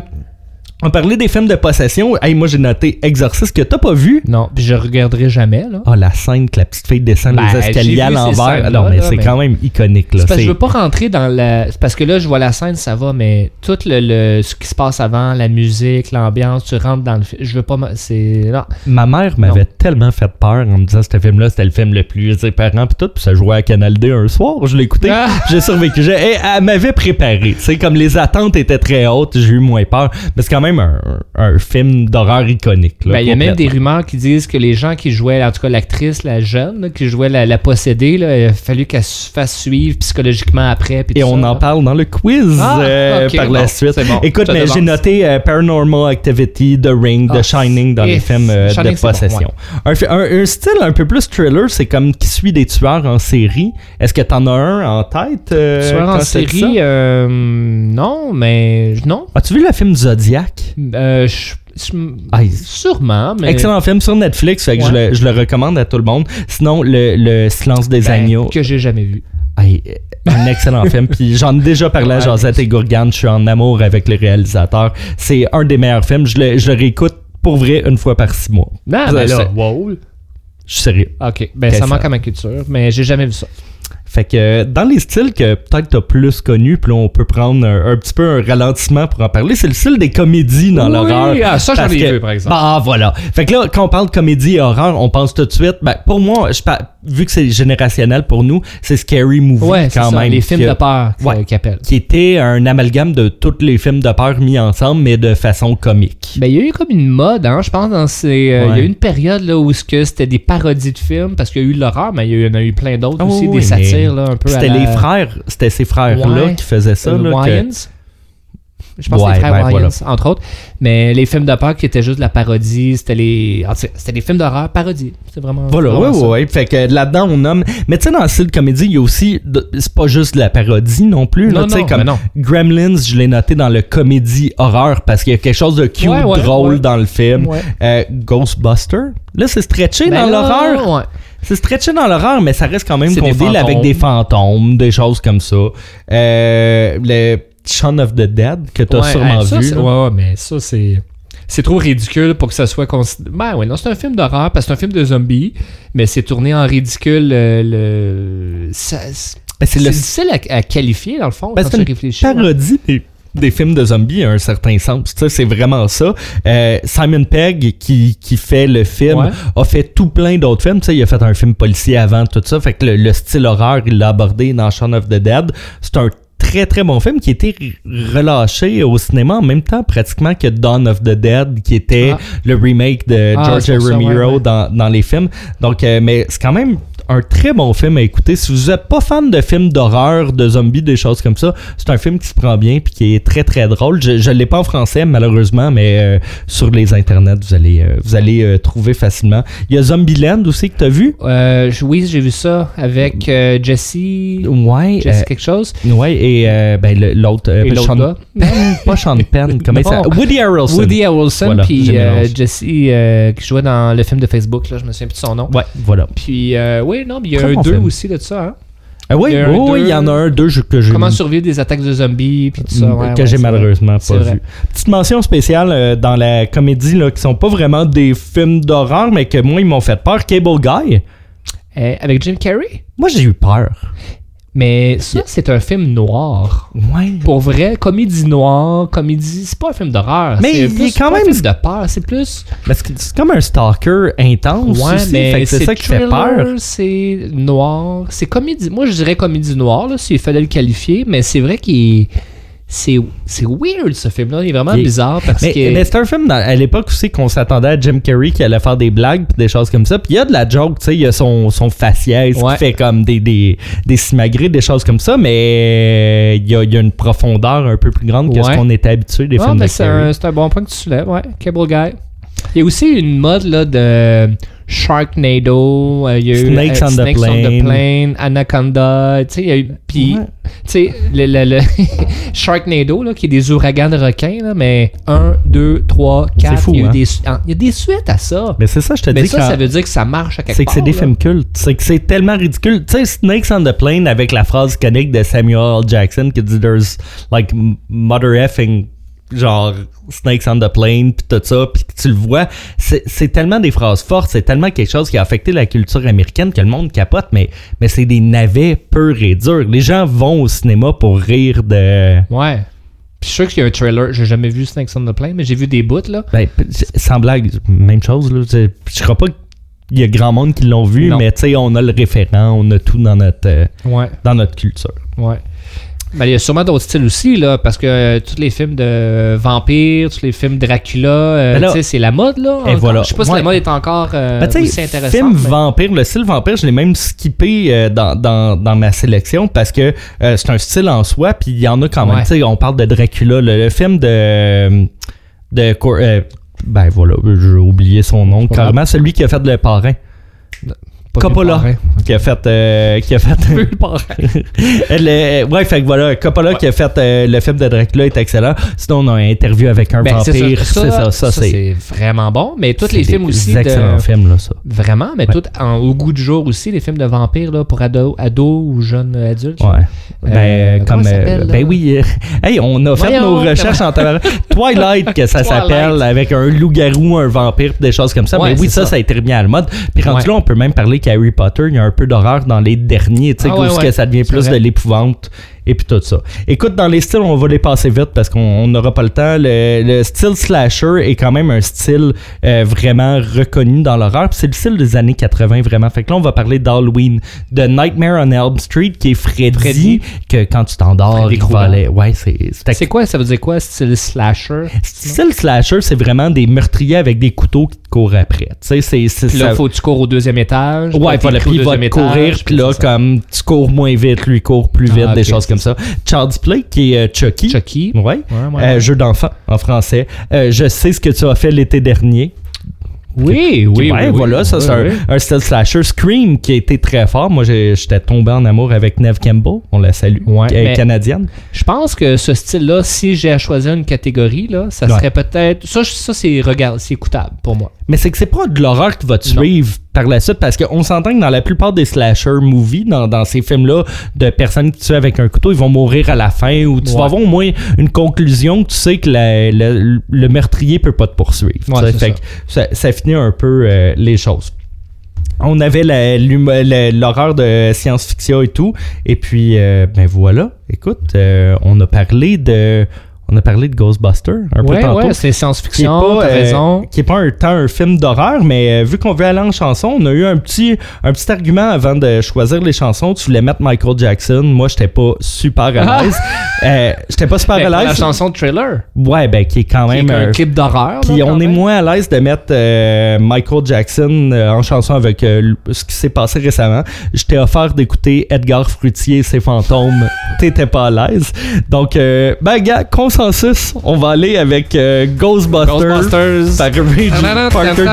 on parlait des films de possession. Hey, moi, j'ai noté Exorcist que t'as pas vu. Non, puis je regarderai jamais, là. Ah, la scène que la petite fille descend Ben, les escaliers à l'envers. Non, mais c'est mais- quand même iconique. Là. C'est parce que C'est- je veux pas rentrer dans la. c'est Parce que là, je vois la scène, ça va, mais tout le, le- ce qui se passe avant, la musique, l'ambiance, tu rentres dans le film. Je veux pas. C'est. Non. Ma mère m'avait tellement fait peur en me disant que ce film-là, c'était le film le plus épeurant pis tout, puis ça jouait à Canal D un soir, je écouté, Ah! j'ai survécu. J'ai- et elle m'avait préparé, sais, comme les attentes étaient très hautes, j'ai eu moins peur, mais c'est quand même un, un film d'horreur iconique. Ben, il y a même des rumeurs qui disent que les gens qui jouaient, en tout cas l'actrice, la jeune, là, qui jouait la, la possédée, là, il a fallu qu'elle se fasse suivre psychologiquement après. Et on ça, en là. parle dans le quiz Ah, euh, par la suite. bon, Écoute, mais j'ai noté euh, Paranormal Activity, The Ring, Ah, The Shining dans les films euh, Shining, de bon, possession. un, un- un style un peu plus thriller, c'est comme qui suit des tueurs en série. Est-ce que t'en as un en tête? euh, Tueur en série, non, mais non. As-tu vu le film Zodiac? Euh, je- Ah, sûrement, mais. Excellent film sur Netflix, fait que je, le, je le recommande à tout le monde. Sinon, le, le Silence des Ben, agneaux. Que j'ai jamais vu. Un excellent film. Puis j'en ai déjà parlé à. Josette et Gourgane. Je suis en amour avec le réalisateur. C'est un des meilleurs films. Je le, je le réécoute pour vrai une fois par six mois. Non, Ça, ben là, c'est- wow. Je suis sérieux. Ok, ben ça. manque à ma culture, mais j'ai jamais vu ça. Fait que euh, dans les styles que peut-être t'as plus connus, puis là on peut prendre un, un petit peu un ralentissement pour en parler, c'est le style des comédies dans Oui, l'horreur. ah, ça, j'en ai que- vu, par exemple. Ah voilà. Fait que là, quand on parle de comédie et horreur, on pense tout de suite. Ben, pour moi, je par- vu que c'est générationnel pour nous, c'est Scary Movie Ouais, quand ça, même. les films de peur Ouais. qui appellent. qui était un amalgame de tous les films de peur mis ensemble, mais de façon comique. Ben, il y a eu comme une mode, hein, je pense, dans ces. euh, Il y a eu une période là, où ce que c'était des parodies de films, parce qu'il y a eu l'horreur, mais il y en a eu plein d'autres Ah aussi, oui, des mais là, un peu C'était la- les frères, c'était ces frères-là Ouais. qui faisaient ça. euh, là, que- Wayans. Je pense que Ouais, les frères ben, voilà. entre autres. Mais les films de peur qui étaient juste de la parodie, c'était les. C'était des films d'horreur parodie. C'est vraiment. Voilà, ça. ouais, ouais. Fait que là-dedans, on nomme. Mais tu sais, dans le style comédie, il y a aussi. de- C'est pas juste de la parodie non plus. là, Non, tu sais, non, comme non. Gremlins, je l'ai noté dans le comédie horreur parce qu'il y a quelque chose de cute, Ouais, drôle dans le film. Euh, Ghostbuster? Là, c'est stretché Ben dans là, l'horreur. C'est stretché dans l'horreur, mais ça reste quand même qu'on des deal avec des fantômes, des choses comme ça. Euh, le Shaun of the Dead que t'as Ouais, sûrement ça, vu. Ouais, ouais, mais ça, c'est. C'est trop ridicule pour que ça soit considéré. Ben ouais, non, c'est un film d'horreur parce que c'est un film de zombies, mais c'est tourné en ridicule. euh, le... ça- c'est Ben, c'est le difficile à, à qualifier, dans le fond, Ben, quand c'est tu une réfléchis. ouais. parodie des, des films de zombies à un certain sens. C'est vraiment ça. Euh, Simon Pegg, qui, qui fait le film, Ouais. a fait tout plein d'autres films. Il a fait un film policier avant, tout ça. Fait que le, le style horreur, il l'a abordé dans Shaun of the Dead. C'est un très très bon film qui a été re- relâché au cinéma en même temps pratiquement que Dawn of the Dead qui était Ah. le remake de Ah, George ça, Romero ouais, ouais. Dans, dans les films donc euh, mais c'est quand même un très bon film à écouter. Si vous êtes pas fan de films d'horreur, de zombies, des choses comme ça, c'est un film qui se prend bien puis qui est très très drôle. Je, je l'ai pas en français malheureusement, mais euh, sur les internets vous allez euh, vous allez euh, trouver facilement. Il y a Zombieland aussi que t'as vu? Euh, je- oui, j'ai vu ça avec Jesse. Ouais. Jesse quelque chose. ouais et ben l'autre Sean. Penn, pas Sean Penn, comment ça Woody Harrelson. Woody Harrelson, Voilà, puis. Jesse qui jouait dans le film de Facebook, là, je me souviens plus de son nom. Ouais, voilà. Puis, euh, oui, non, mais il y a un bon 2 film. aussi de ça. Hein? Ah oui, Il y deux. il en a un, deux que j'ai Comment survivre des attaques de zombies, puis tout ça. ouais, que ouais, j'ai malheureusement pas vrai. vu. Petite mention spéciale euh, dans la comédie là, qui sont pas vraiment des films d'horreur, mais que moi ils m'ont fait peur. Cable Guy. Euh, avec Jim Carrey? Moi j'ai eu peur. Mais ça, c'est un film noir. Ouais. Pour vrai, comédie noire, comédie, c'est pas un film d'horreur. Mais il est c'est quand pas même- un film de peur, c'est plus. Que c'est comme un stalker intense Ouais, aussi. mais c'est ça qui fait peur. C'est noir. C'est comédie. Moi, je dirais comédie noire, s'il fallait le qualifier, mais c'est vrai qu'il est. C'est c'est weird ce film-là. Il est vraiment bizarre parce Mais, que. mais c'est un film dans- à l'époque aussi qu'on s'attendait à Jim Carrey qui allait faire des blagues pis des choses comme ça. Puis il y a de la joke, tu sais, il y a son, son faciès Ouais. qui fait comme des, des, des simagrées, des choses comme ça, mais il y a, il y a une profondeur un peu plus grande que ce Ouais. qu'on était habitué des Ah, films ben, de c'est un, c'est un bon point que tu soulèves, ouais. Cable Guy. Il y a aussi une mode là, de Sharknado, euh, il y a eu Snakes euh, on the Snakes on the Plane. Anaconda, tu sais, il y a eu. Puis, Ouais. tu sais, le, le- le Sharknado, là, qui est des ouragans de requins, là, mais 1, 2, 3, 4. fou, il, y a hein? des, ah, il y a des suites à ça. Mais c'est ça, je te Mais dis ça, quand- ça veut dire que ça marche à quelque C'est part. que c'est des là. films cultes. C'est que c'est tellement ridicule. Tu sais, Snakes on the Plane avec la phrase iconique de Samuel L. Jackson qui dit There's like mother effing genre Snakes on the Plane puis tout ça puis que tu le vois c'est tellement des phrases fortes c'est tellement quelque chose qui a affecté la culture américaine que le monde capote mais mais c'est des navets purs et durs les gens vont au cinéma pour rire de Ouais. Puis je suis sûr qu'il y a un trailer. J'ai jamais vu Snakes on the Plane, mais j'ai vu des bouts, là. ben, sans blague même chose là je, je crois pas qu'il y a grand monde qui l'ont vu Non. mais tu sais on a le référent on a tout dans notre euh, Ouais. dans notre culture Ouais. Ben, il y a sûrement d'autres styles aussi, là, parce que euh, tous les films de vampires, tous les films Dracula, euh, Ben c'est la mode, là. Et voilà. Je sais pas si Ouais. la mode est encore euh, Ben, aussi intéressante. film mais- vampire, le style vampire, je l'ai même skippé euh, dans, dans, dans ma sélection parce que euh, c'est un style en soi, puis il y en a quand même. Ouais. On parle de Dracula, le, le film de. ben voilà, j'ai oublié son nom carrément, celui qui a fait le parrain. Coppola. Qui a fait. euh, qui a fait. le- ouais, fait que voilà, Coppola qui a fait euh, le film de Dracula est excellent. Sinon, on a un interview avec un Ben, vampire. C'est ça, ça, ça, c'est. c'est vraiment bon. Mais tous les films des aussi de... excellents films, là, ça. Vraiment, mais Ouais. tout en, au goût du jour aussi, les films de vampires là, pour ados ado ou jeunes adultes. Ouais. Euh, Ben, comme. euh, ben oui. euh, hey, on a fait Voyons, nos recherches en. Twilight, que ça s'appelle, avec un loup-garou, un vampire, des choses comme ça. Mais oui, c'est ça, ça. a été remis à la mode. Puis rendu là, on peut même parler qu'Harry Potter, il y a un peu d'horreur dans les derniers, tu sais, Ah ouais, ouais. que ça devient plus de l'épouvante et puis tout ça. Écoute, dans les styles, on va les passer vite parce qu'on on n'aura pas le temps. Le, le style slasher est quand même un style euh, vraiment reconnu dans l'horreur. C'est le style des années 80 vraiment. Fait que là, on va parler d'Halloween, de Nightmare on Elm Street qui est Freddy, Freddy. que quand tu t'endors, il va aller. Ouais, c'est c'est quoi, ça veut dire quoi, style slasher? Style slasher, c'est vraiment des meurtriers avec des couteaux qui te courent après. Tu sais, c'est là, ça- faut que tu cours au deuxième étage. Ouais, puis voilà, il va te courir, puis là, ça. comme tu cours moins vite, lui court plus vite, Ah, des choses comme comme ça. Child's Play, qui est euh, Chucky. Chucky. Ouais. Ouais, ouais, Euh, ouais. jeu d'enfant en français. Euh, je sais ce que tu as fait l'été dernier. Oui, oui, Ouais, oui, voilà, oui, ça oui, c'est un, oui. un stealth slasher. Scream qui a été très fort. Moi, j'étais tombé en amour avec Neve Campbell. On la salue. Ouais, qui est mais- canadienne. Je pense que ce style-là, si j'ai à choisir une catégorie, là, ça Ouais. serait peut-être. Ça, ça c'est écoutable pour moi. Mais c'est que c'est pas de l'horreur qui va te suivre par la suite parce qu'on s'entend que dans la plupart des slasher movies, dans, dans ces films-là, de personnes qui tuent avec un couteau, ils vont mourir à la fin ou tu Ouais. vas avoir au moins une conclusion que tu sais que la- la- le meurtrier peut pas te poursuivre. Ouais, Fait ça. ça finit un peu euh, les choses. On avait l'horreur de science-fiction et tout. Et puis, euh, ben voilà. Écoute, euh, on a parlé de. On a parlé de Ghostbusters un peu ouais, tantôt ouais, c'est science-fiction, t'as euh, raison. qui est pas un tant un film d'horreur, mais euh, vu qu'on veut aller en chanson, on a eu un petit, un petit argument avant de choisir les chansons. Tu voulais mettre Michael Jackson. Moi, j'étais pas super à l'aise. Euh, j'étais pas super Ben, à la l'aise. chanson de trailer, Ouais, ben, qui est quand qui est même. un clip d'horreur. puis on est même. moins à l'aise de mettre euh, Michael Jackson euh, en chanson avec ce qui s'est passé récemment. Je t'ai offert d'écouter Edgar Fruitier et ses fantômes. T'étais pas à l'aise. Donc, ben, gars, on va aller avec euh, Ghostbusters, par. Parker Jr.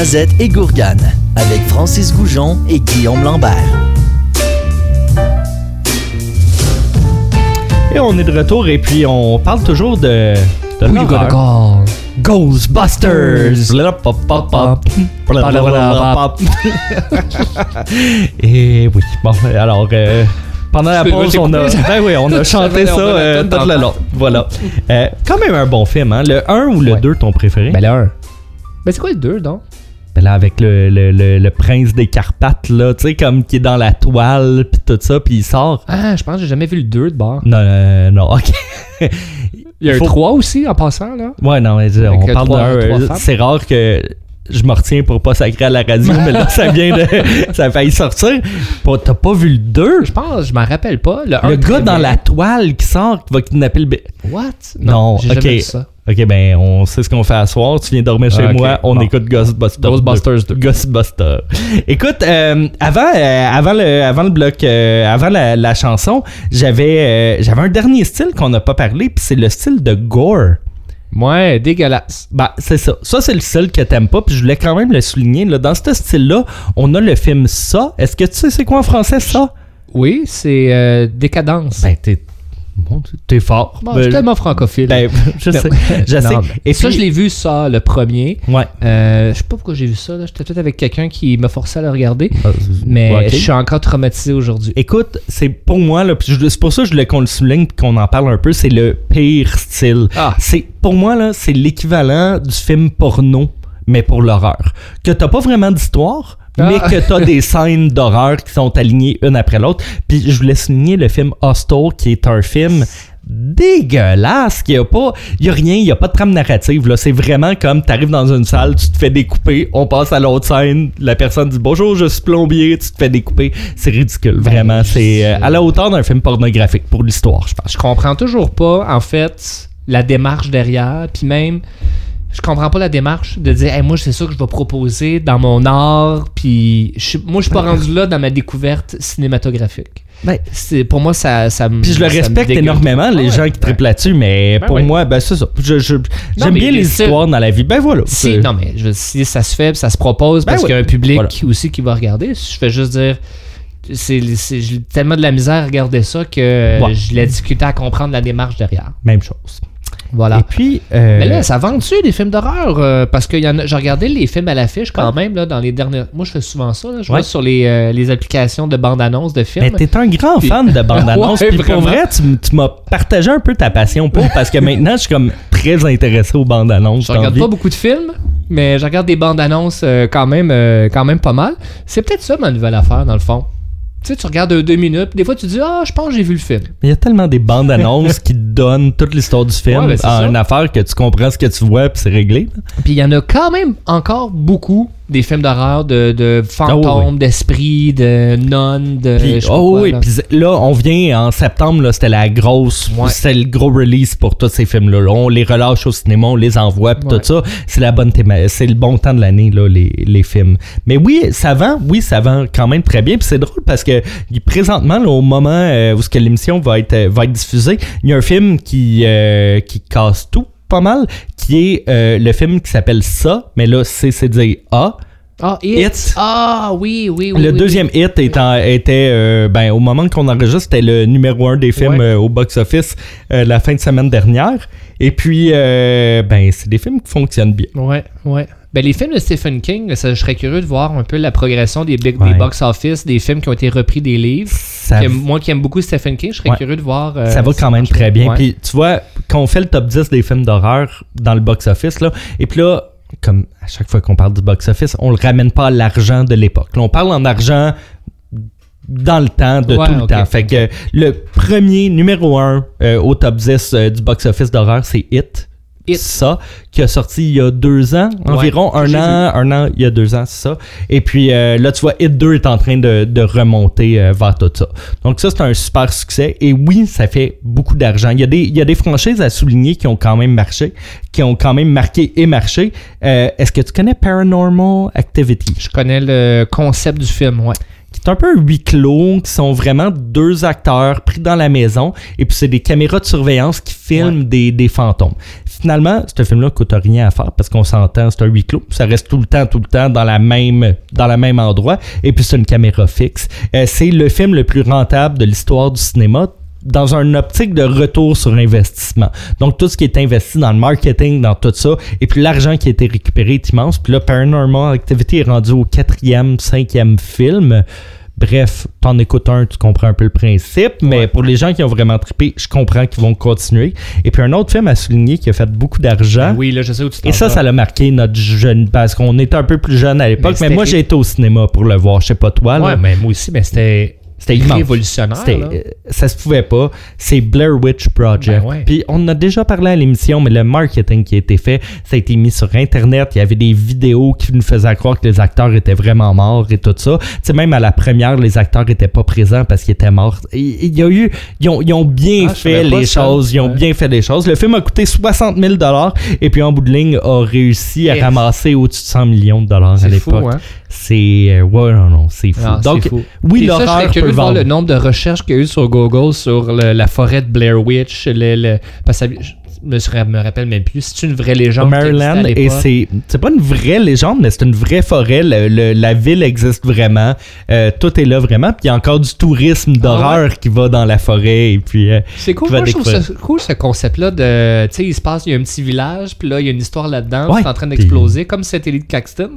Jazette et Gourgane avec Francis Goujon et Guillaume Lambert. Et on est de retour et puis on parle toujours de, de Who you gonna call? Ghostbusters. Et oui, bon, alors euh, pendant la pause, on a, ben oui, on a chanté ça euh, tout le long. Voilà. Euh, quand même un bon film, hein. Le 1 ou le Ouais. 2, ton préféré? Ben le 1. Ben c'est quoi le 2 donc? Ben là, avec le, le, le, le prince des Carpates, là, tu sais, comme qui est dans la toile, puis tout ça, puis il sort. Ah, je pense que j'ai jamais vu le 2 de bord. Non, euh, non, ok. Il y a Faut- un 3 aussi en passant, là. Ouais, non, mais on le parle d'un. euh. C'est rare que je me retiens pour pas sacrer à la radio, mais là, ça vient de. Ça a failli sortir. T'as pas vu le 2? Je pense, je m'en rappelle pas. Le, un Le gars dans bien. la toile qui sort, qui va kidnapper le. What? Non, j'ai ok. jamais vu ça. Ok, ben, on sait ce qu'on fait à soir. Tu viens dormir chez moi, on Bon. écoute Ghostbusters. Ghostbusters 2. Ghostbusters. Écoute, euh, avant, euh, avant, le, avant le bloc, euh, avant la, la chanson, j'avais euh, j'avais un dernier style qu'on n'a pas parlé, puis c'est le style de gore. Ouais, dégueulasse. Ben, c'est ça. Ça, c'est le style que t'aimes pas, puis je voulais quand même le souligner. Là. Dans ce style-là, on a le film Ça. Est-ce que tu sais c'est quoi en français, ça? Oui, c'est euh, décadence. Ben, t'es... Bon, t'es fort. Bon, Ben, je suis tellement francophile. ben, je sais. Je sais. ben, Et ça, je l'ai vu, ça, le premier. Ouais. Euh, je sais pas pourquoi j'ai vu ça. J'étais peut-être avec quelqu'un qui m'a forcé à le regarder. Euh, Mais je suis encore traumatisé aujourd'hui. Écoute, c'est pour moi, c'est pour ça que je voulais qu'on le souligne qu'on en parle un peu, c'est le pire style. Ah. C'est, pour moi, là, c'est l'équivalent du film porno, mais pour l'horreur. Que t'as pas vraiment d'histoire, Ah. mais que t'as des scènes d'horreur qui sont alignées une après l'autre. Puis je voulais souligner le film Hostel, qui est un film dégueulasse qui a pas il y a rien il y a pas de trame narrative là c'est vraiment comme t'arrives dans une salle tu te fais découper on passe à l'autre scène la personne dit bonjour je suis plombier tu te fais découper c'est ridicule vraiment c'est euh, à la hauteur d'un film pornographique pour l'histoire je pense Je comprends toujours pas, en fait, la démarche derrière. Puis même, je comprends pas la démarche de dire, Hey, moi, c'est ça que je vais proposer dans mon art. Puis je moi, je suis pas rendu là dans ma découverte cinématographique. Ben, C'est, pour moi, ça, ça me. puis je le respecte énormément les Ah ouais. gens qui triplent là-dessus mais Ben pour ouais. moi ben c'est ça j'aime bien les histoires dans la vie ben voilà Si, non, mais je, si ça se fait, ça se propose Ben parce qu'il y a un public Voilà. aussi qui va regarder. Je fais juste dire. C'est, j'ai tellement de la misère à regarder ça que je l'ai discuté à comprendre la démarche derrière. même chose Voilà. et puis euh, Mais là, ça vend-tu des films d'horreur? euh, parce que j'ai regardé les films à l'affiche quand même là, dans les dernières. Moi, je fais souvent ça. là. Je Ouais. vois sur les, euh, les applications de bande-annonce de films. Mais t'es un grand Puis- fan de bande-annonce. Ouais, pour vrai, tu, m'as partagé un peu ta passion pour parce que maintenant, je suis comme très intéressé aux bandes-annonces. je regarde vie. pas beaucoup de films, mais je regarde des bandes-annonces quand, même, quand même pas mal. C'est peut-être ça ma nouvelle affaire, dans le fond. Tu sais, tu regardes deux minutes, des fois tu dis Ah, je pense que j'ai vu le film. Il y a tellement des bandes-annonces qui te donnent toute l'histoire du film Ouais, ben, en une affaire que tu comprends ce que tu vois puis c'est réglé. Puis il y en a quand même encore beaucoup des films d'horreur de, de fantômes, Ah oui, d'esprits, de nonnes, de. Pas oh quoi, oui, là. puis là, on vient en septembre, là, c'était la grosse, Ouais. c'était le gros release pour tous ces films-là. là. On les relâche au cinéma, on les envoie, puis Ouais. tout ça. C'est la bonne théma, c'est le bon temps de l'année, là, les, les films. Mais oui, ça vend, oui, ça vend quand même très bien. Puis c'est drôle parce que présentement, là, au moment euh, où ce que l'émission va être, euh, va être diffusée, il y a un film qui, euh, qui casse tout pas mal, qui est euh, le film qui s'appelle Ça, mais là, c'est c'est dire A. Ah, It. It. Ah, oui, oui, oui. Le oui, deuxième hit étant- était, euh, ben, au moment qu'on enregistre, c'était le numéro un des films Ouais. euh, au box-office euh, la fin de semaine dernière. Et puis, ben, c'est des films qui fonctionnent bien. oui. Ouais, ouais. Ben, les films de Stephen King, ça, je serais curieux de voir un peu la progression des, big- Ouais. des box-office, des films qui ont été repris des livres. Ça, moi qui aime beaucoup Stephen King, je serais Ouais. curieux de voir. euh, ça va quand même très bien. Puis, tu vois, quand on fait le top 10 des films d'horreur dans le box-office, là, et puis là, comme à chaque fois qu'on parle du box-office, on le ramène pas à l'argent de l'époque. Là, on parle en argent dans le temps, de Ouais, tout le temps. Fait que le premier numéro 1 au top 10 euh, du box-office d'horreur, c'est It. It. Ça, qui a sorti il y a deux ans, Ouais, environ un an, un an, il y a deux ans, c'est ça. Et puis euh, là, tu vois, Hit 2 est en train de, de remonter euh, vers tout ça. Donc ça, c'est un super succès. Et oui, ça fait beaucoup d'argent. Il y, a des, il y a des franchises à souligner qui ont quand même marché, qui ont quand même marqué et marché. Euh, Est-ce que tu connais Paranormal Activity? Je connais le concept du film, ouais. Qui est un peu un huis clos, qui sont vraiment deux acteurs pris dans la maison, et puis c'est des caméras de surveillance qui filment des, des fantômes. Finalement, ce film-là coûte rien à faire parce qu'on s'entend, c'est un huis clos, ça reste tout le temps, tout le temps dans la même, dans la même endroit, et puis c'est une caméra fixe. Euh, c'est le film le plus rentable de l'histoire du cinéma dans une optique de retour sur investissement. Donc, tout ce qui est investi dans le marketing, dans tout ça, et puis l'argent qui a été récupéré est immense. Puis là, Paranormal Activity est rendu au quatrième, cinquième film. Bref, t'en écoutes un, tu comprends un peu le principe, mais Ouais. pour les gens qui ont vraiment trippé, je comprends qu'ils vont continuer. Et puis un autre film à souligner qui a fait beaucoup d'argent. Ben oui, là, je sais où tu Et ça, ça l'a marqué notre jeune, parce qu'on était un peu plus jeune à l'époque, Mais mais, moi j'ai été au cinéma pour le voir, je sais pas toi, là. Ouais, mais moi aussi, mais c'était C'était révolutionnaire. Euh, ça se pouvait pas. C'est Blair Witch Project. Ben ouais. Puis on en a déjà parlé à l'émission, mais le marketing qui a été fait, ça a été mis sur Internet. Il y avait des vidéos qui nous faisaient croire que les acteurs étaient vraiment morts et tout ça. Tu sais, même à la première, les acteurs étaient pas présents parce qu'ils étaient morts. Il y a eu, ils ont, ils ont bien Ah, fait les ça. choses. Ils ont Ouais. bien fait les choses. Le film a coûté 60 000 et puis en bout de ligne a réussi à ramasser au-dessus de 100 millions de dollars à l'époque. hein? C'est ouais, non, non, c'est fou. Ah, Donc, fou. oui, l'horreur de voir le nombre de recherches qu'il y a eu sur Google sur le- la forêt de Blair Witch. Le, le- parce que ça- je me, rappelle même plus. C'est une vraie légende. Maryland et c'est c'est pas une vraie légende mais c'est une vraie forêt Le- le- la ville existe vraiment Euh, tout est là vraiment puis il y a encore du tourisme d'horreur qui va dans la forêt et puis euh, C'est cool. Moi, je trouve découvrir. ça cool ce concept-là de. Tu sais, il se passe, il y a un petit village, puis là, il y a une histoire là-dedans, Ouais, c'est en train puis- d'exploser, comme Satellite Caxton.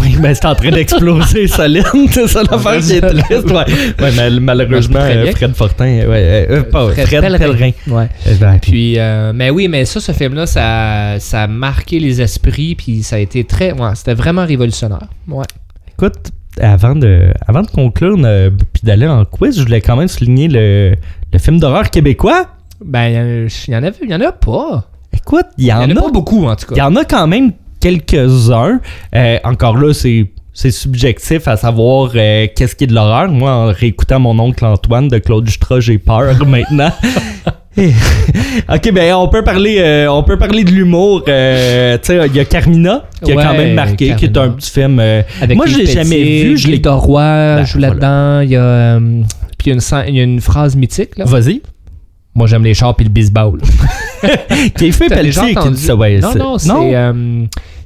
Oui mais c'est en train d'exploser solide c'est ça l'affaire qui est triste ouais, Ouais, mal- malheureusement euh, Fred Fortin ouais, euh, pas Fred Fred, Pellerin. Ouais. Ben, Puis, euh, mais oui, mais ça, ce film-là, ça, ça a marqué les esprits, puis ça a été très. Ouais, c'était vraiment révolutionnaire. Ouais. écoute avant de, avant de conclure euh, puis d'aller en quiz je voulais quand même souligner le, le film d'horreur québécois Ben, il y en- a pas. écoute il y en a pas beaucoup, en tout Il y cas. en a quand même quelques-uns. Euh, encore là, c'est c'est subjectif à savoir euh, qu'est-ce qui est de l'horreur. Moi, en réécoutant mon oncle Antoine de Claude Justra, j'ai peur maintenant. Ok, ben on peut parler, euh, on peut parler de l'humour. euh, tu sais, il y a Carmina qui a Ouais, quand même marqué, qui est un petit film. Avec moi, je l'ai jamais vu. Je l'ai. Roy Ben, joue là-dedans. Il y a. puis il y a une, sen- il y a une phrase mythique, là. Vas-y. Moi, j'aime les chars puis le baseball. Qui est fait Pelletier qui dit ça. Ouais, non, non, c'est.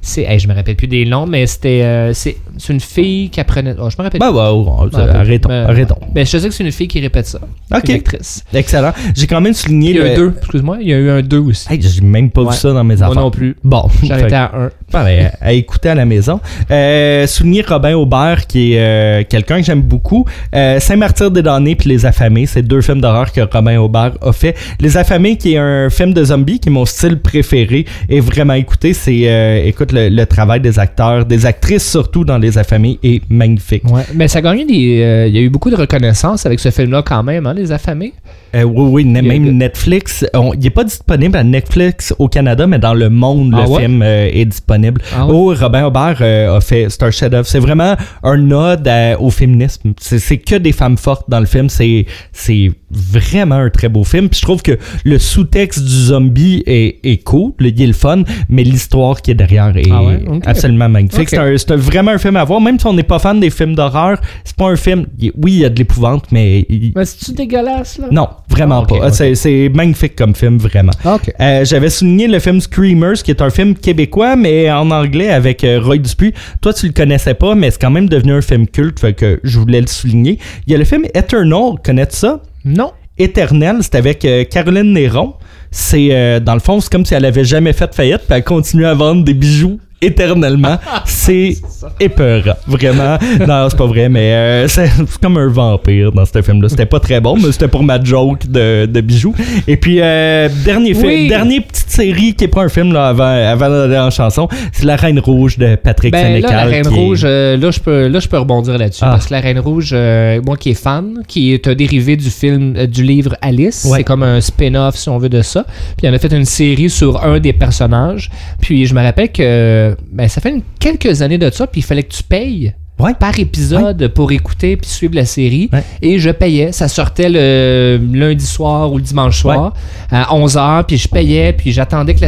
C'est hey, je me rappelle plus des noms, mais c'était. euh, c'est c'est une fille qui apprenait. oh, je me rappelle Ben, ouais, ouais, Je me rappelle arrêtons. Mais, arrêtons. Mais je sais que c'est une fille qui répète ça. Ok. Une actrice. Excellent. J'ai quand même souligné Il y a le. un 2, excuse-moi. Il y a eu un 2 aussi. Hey, j'ai même pas Ouais. vu ça dans mes Moi affaires. non plus. Bon. Arrêté à 1. Ah, ben, à écouter à la maison. Euh, souligner Robin Aubert, qui est euh, quelqu'un que j'aime beaucoup. Euh, Saint-Martyr des damnés puis Les Affamés, c'est deux films d'horreur que Robin Aubert a fait. Les Affamés, qui est un film de zombies, qui est mon style préféré, et vraiment écouté, c'est, écoute, le, le travail des acteurs, des actrices surtout dans Les Affamés, est magnifique. Ouais. Mais ça a gagné des. euh, il y a eu beaucoup de reconnaissance avec ce film-là quand même, hein, Les Affamés? Euh, oui, oui, a- même Netflix. on- il n'est pas disponible à Netflix au Canada, mais dans le monde, Ah le ouais? film euh, est disponible. Ah ouais? Oh, Robin Aubert a fait. Un chef-d'œuvre. C'est vraiment un ode à- au féminisme. C'est que des femmes fortes dans le film. C'est c'est vraiment un très beau film. Puis je trouve que le sous-texte du zombie est, est cool, le, il est le fun, mais l'histoire qui est derrière est Ah ouais? Absolument magnifique. C'est vraiment un film à voir. Même si on n'est pas fan des films d'horreur, c'est pas un film. il- oui, il y a de l'épouvante, mais il- Mais c'est-tu dégueulasse, là? non, vraiment Ah, pas. ok. C'est- magnifique comme film, vraiment. Ah. Euh, J'avais souligné le film Screamers, qui est un film québécois, mais en anglais avec euh, Roy Dupuis. Toi, tu le connaissais pas, mais c'est quand même devenu un film culte, fait que je voulais le souligner. Il y a le film Eternal, connais-tu ça? Non. Éternel, c'est avec euh, Caroline Néron. C'est, euh, dans le fond, c'est comme si elle avait jamais fait faillite, puis elle continue à vendre des bijoux éternellement. c'est épeurant, vraiment. Non, c'est pas vrai, mais euh, c'est comme un vampire dans ce film-là. C'était pas très bon, mais c'était pour ma joke de, de bijoux. Et puis, euh, dernier film, Oui. dernière petite série qui est pas un film là, avant, avant d'aller en chanson, c'est La Reine Rouge de Patrick Ben là, la Reine est- Rouge, euh, là, je peux, là, je peux rebondir là-dessus. Ah. Parce que la Reine Rouge, euh, moi qui est fan, qui est un dérivé du film, du livre Alice, Ouais. c'est comme un spin-off, si on veut, de ça. Puis on a fait une série sur un des personnages. Puis je me rappelle que ben, ça fait quelques années de ça, puis il fallait que tu payes. Ouais. par épisode pour écouter puis suivre la série. Ouais. Et je payais. Ça sortait le lundi soir ou le dimanche soir à 11h. Puis je payais. Puis j'attendais que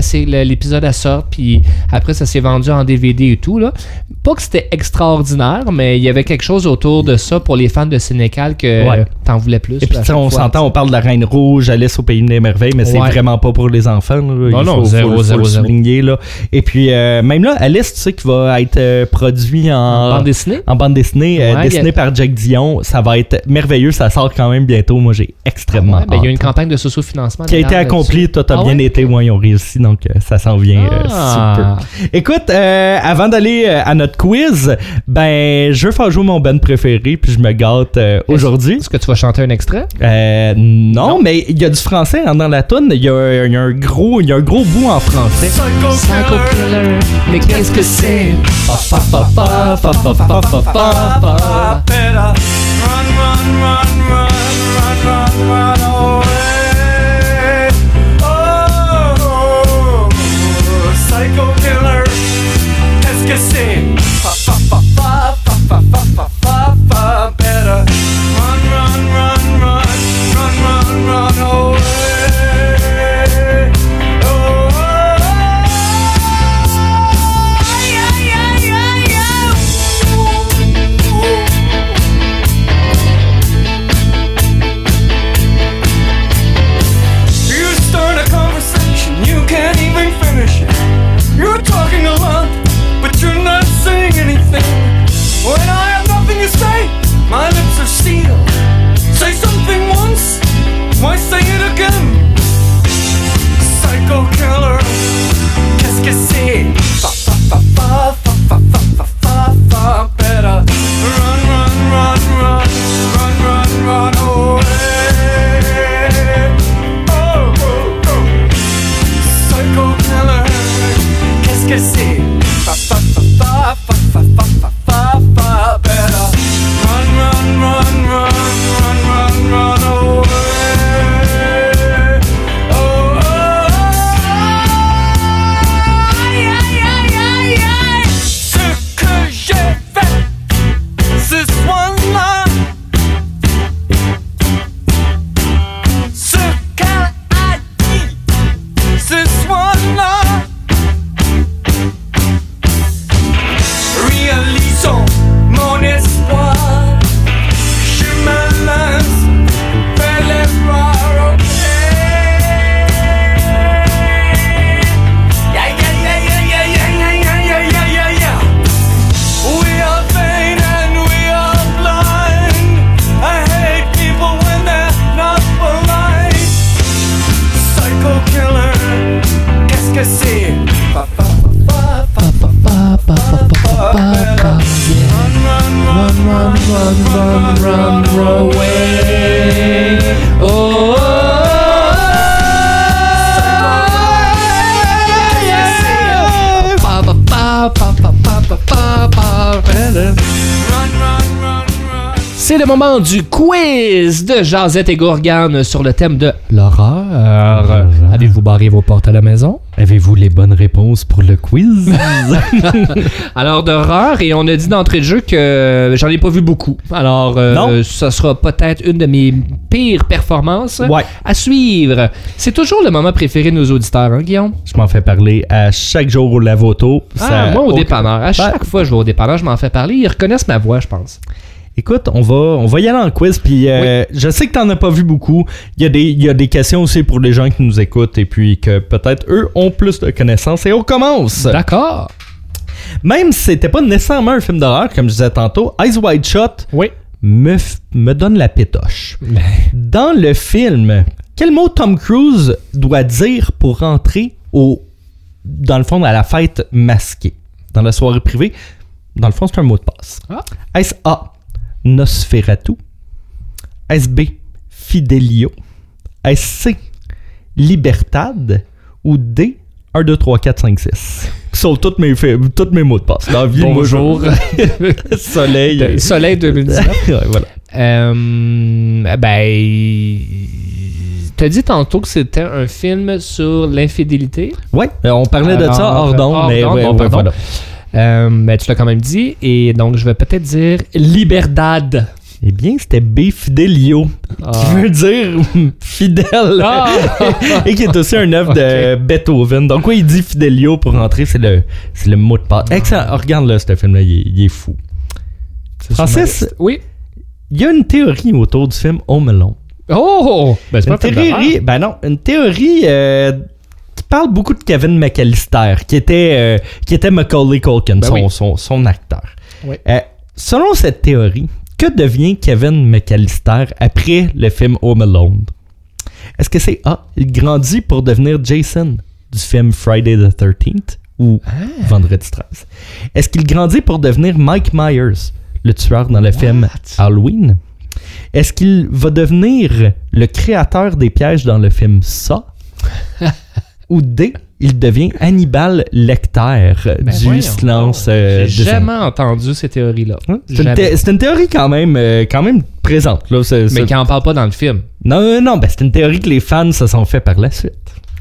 l'épisode sorte. Puis après, ça s'est vendu en DVD et tout. Là. Pas que c'était extraordinaire, mais il y avait quelque chose autour de ça pour les fans de Sénécal que t'en voulais plus. Et puis, on s'entend, on parle de la Reine Rouge, Alice au Pays des Merveilles, mais c'est vraiment pas pour les enfants. Là. Non, non, faut, zéro, faut- faut zéro, le zéro. souligner, là. Et puis, euh, même là, Alice, tu sais, qui va être euh, produit en, En bande dessinée? En bande dessinée, euh, dessinée a- par Jack Dion. Ça va être merveilleux. Ça sort quand même bientôt. Moi, j'ai extrêmement Ouais, ben, il y a une hâte. campagne de socio-financement. qui a été d'ailleurs, accompli, là-dessus. tout a Ah bien ouais? été, moi, ils ont réussi, donc euh, ça s'en vient euh, Ah. super. Écoute, euh, avant d'aller euh, à notre quiz, ben, je veux faire jouer mon band préféré, puis je me gâte euh, aujourd'hui. Est-ce que tu vas chanter un extrait? Euh, non, mais il y a du français hein, dans la tune. Il y, a il y a un gros, il y a un gros bout en français. Psycho Killer, mais qu'est-ce que c'est? ba. Better run, run, run, run. Moment du quiz de Jazette et Gourgane sur le thème de l'horreur. Avez-vous barré vos portes à la maison? Avez-vous les bonnes réponses pour le quiz? Alors, d'horreur, et on a dit d'entrée de jeu que j'en ai pas vu beaucoup. Alors, euh, ça sera peut-être une de mes pires performances ouais. à suivre. C'est toujours le moment préféré de nos auditeurs, hein, Guillaume? Je m'en fais parler à chaque jour au lavoto. Ah, Ça- moi, au dépanneur. À chaque fois que je vais au dépanneur, je m'en fais parler. Ils reconnaissent ma voix, je pense. Écoute, on va, on va y aller en quiz. Puis euh, je sais que t'en as pas vu beaucoup. Il y, a des, il y a des questions aussi pour les gens qui nous écoutent et puis que peut-être eux ont plus de connaissances. Et on commence. D'accord. Même si c'était pas nécessairement un film d'horreur, comme je disais tantôt, Eyes Wide Shut Oui. me, me donne la pétoche. Dans le film, quel mot Tom Cruise doit dire pour rentrer au, dans le fond, à la fête masquée, dans la soirée privée? Dans le fond, c'est un mot de passe. Ah. Est-ce A, Nosferatu? Est-ce B, Fidelio? Est-ce C, Libertad? Ou D, 1, 2, 3, 4, 5, 6? Qui sont tous mes, tous mes mots de passe. Dans vie, Bonjour. Soleil. Soleil 2019. Ouais, voilà. Euh, ben, t'as dit tantôt que c'était un film sur l'infidélité? Ouais, euh, on parlait de ça Alors, hors d'onde, mais d'onde, ouais, ouais, voilà. Euh, ben, tu l'as quand même dit. Et donc, je vais peut-être dire Liberdad. Eh bien, c'était B Fidelio, Ah. qui veut dire fidèle, Ah! et qui est aussi un œuvre de Beethoven. Donc, oui, il dit Fidelio pour rentrer, c'est le, le mot de passe. Excellent. Oh, Regarde là, ce film-là, il, est- il est fou. C'est Francis? Oui? Il y a une théorie autour du film Home Alone. Oh! Ben, c'est Une pas un film théorie, ben non, une théorie euh, qui parle beaucoup de Kevin McAllister, qui était, euh, qui était Macaulay Culkin, Ben son, oui. son, son acteur. Oui. Euh, selon cette théorie, que devient Kevin McAllister après le film Home Alone? Est-ce que c'est A, il grandit pour devenir Jason du film Friday the 13th ou Ah. Vendredi 13? Est-ce qu'il grandit pour devenir Mike Myers, le tueur dans le film Halloween? Est-ce qu'il va devenir le créateur des pièges dans le film Ça? Ou D, il devient Hannibal Lecter Ben du voyons silence euh, J'ai jamais entendu ces théories-là. Hein? C'est une, thé- théorie quand même, euh, quand même présente. Là. Mais qui en parle pas dans le film. Non, non, non, ben, c'est une théorie que les fans se sont fait par la suite.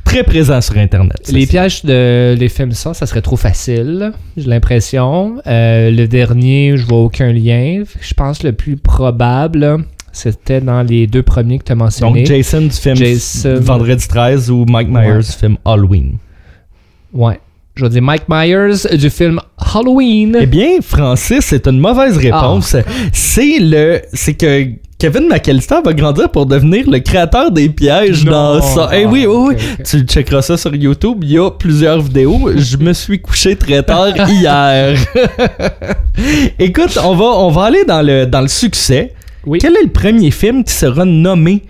Très présent sur Internet. ça, Les pièges de les films ça, ça serait trop facile, j'ai l'impression. Euh, le dernier, je vois aucun lien. Je pense le plus probable, c'était dans les deux premiers que tu as Donc mentionnés. Jason du film Jason. Vendredi 13 ou Mike Myers Ouais. du film Halloween? Ouais. Je vais dire Mike Myers du film Halloween. Eh bien, Francis, c'est une mauvaise réponse. Ah. C'est le, c'est que Kevin McAllister va grandir pour devenir le créateur des pièges Non. dans ça. Eh oui, oui, oui. Ok. Tu checkeras ça sur YouTube. Il y a plusieurs vidéos. Je me suis couché très tard hier. Écoute, on va, on va aller dans le, dans le succès. Oui. Quel est le premier film qui sera nommé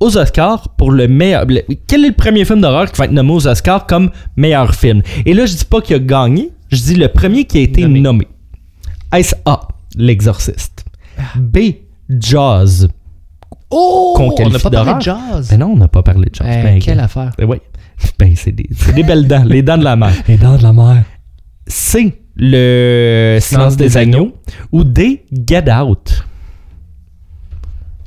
aux Oscars pour le meilleur. le- quel est le premier film d'horreur qui va être nommé aux Oscars comme meilleur film? Et là, je dis pas qu'il a gagné, je dis le premier qui a été Nommé. nommé. Est-ce A, L'Exorciste? B, Jaws? Oh! On n'a qualifie pas parlé de jazz. Ben non, on n'a pas parlé de Jaws. Eh, Ben, quelle affaire. ben oui. Ben, c'est des, des belles dents, les dents de la mer. Les dents de la mer. C, le silence des, des agneaux. Ou D, Get Out.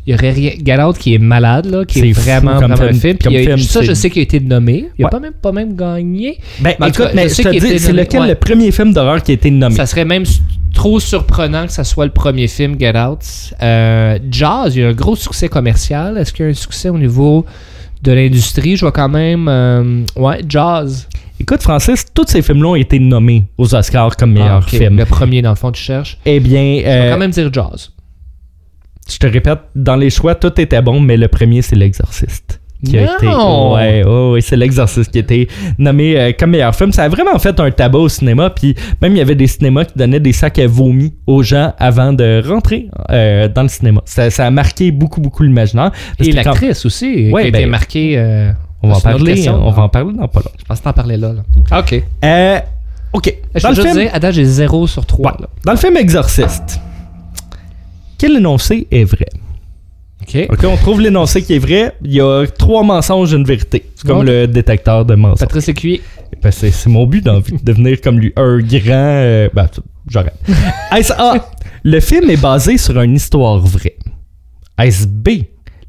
Il y aurait rien. Get Out qui est malade, là, qui est vraiment, comme vraiment un film- film. Puis comme il a- film, ça, je sais qu'il a été nommé. Il a Ouais. pas, même, pas même gagné. Ben, Mais écoute, cas, mais c'est lequel ouais. le premier film d'horreur qui a été nommé? Ça serait même trop surprenant que ça soit le premier film Get Out. Euh, Jazz, il y a un gros succès commercial. Est-ce qu'il y a un succès au niveau de l'industrie? Je vois quand même. euh, ouais, Jazz. Écoute, Francis, tous ces films-là ont été nommés aux Oscars comme meilleur Ah, ok. film. Le premier, dans le fond, tu cherches. Eh bien, Je vais euh, quand même dire Jazz. Je te répète, dans les choix, tout était bon, mais le premier, c'est L'Exorciste. Qui a été. Ouais, ouais, ouais, c'est L'Exorciste qui a été nommé euh, comme meilleur film. Ça a vraiment fait un tabac au cinéma. Puis même, il y avait des cinémas qui donnaient des sacs à vomi aux gens avant de rentrer euh, dans le cinéma. Ça, ça a marqué beaucoup, beaucoup l'imaginaire. Et l'actrice aussi, Ouais, qui a été ben, marquée. euh, On va en parler, question. on va en parler dans pas long. Je pense que t'en parlais là. là. OK. Euh, ok. Je Dans peux le juste film- dire, à date, j'ai 0 sur 3. Ouais. Dans le film Exorciste, quel énoncé est vrai? OK. Ok, on trouve l'énoncé qui est vrai. Il y a trois mensonges et une vérité. C'est comme le détecteur de mensonges. Patrice Écuyer. Ben, c'est, c'est mon but d'envie de devenir comme lui. Un grand. euh, ben, j'arrête. Est-ce A. Le film est basé sur une histoire vraie? Est-ce B.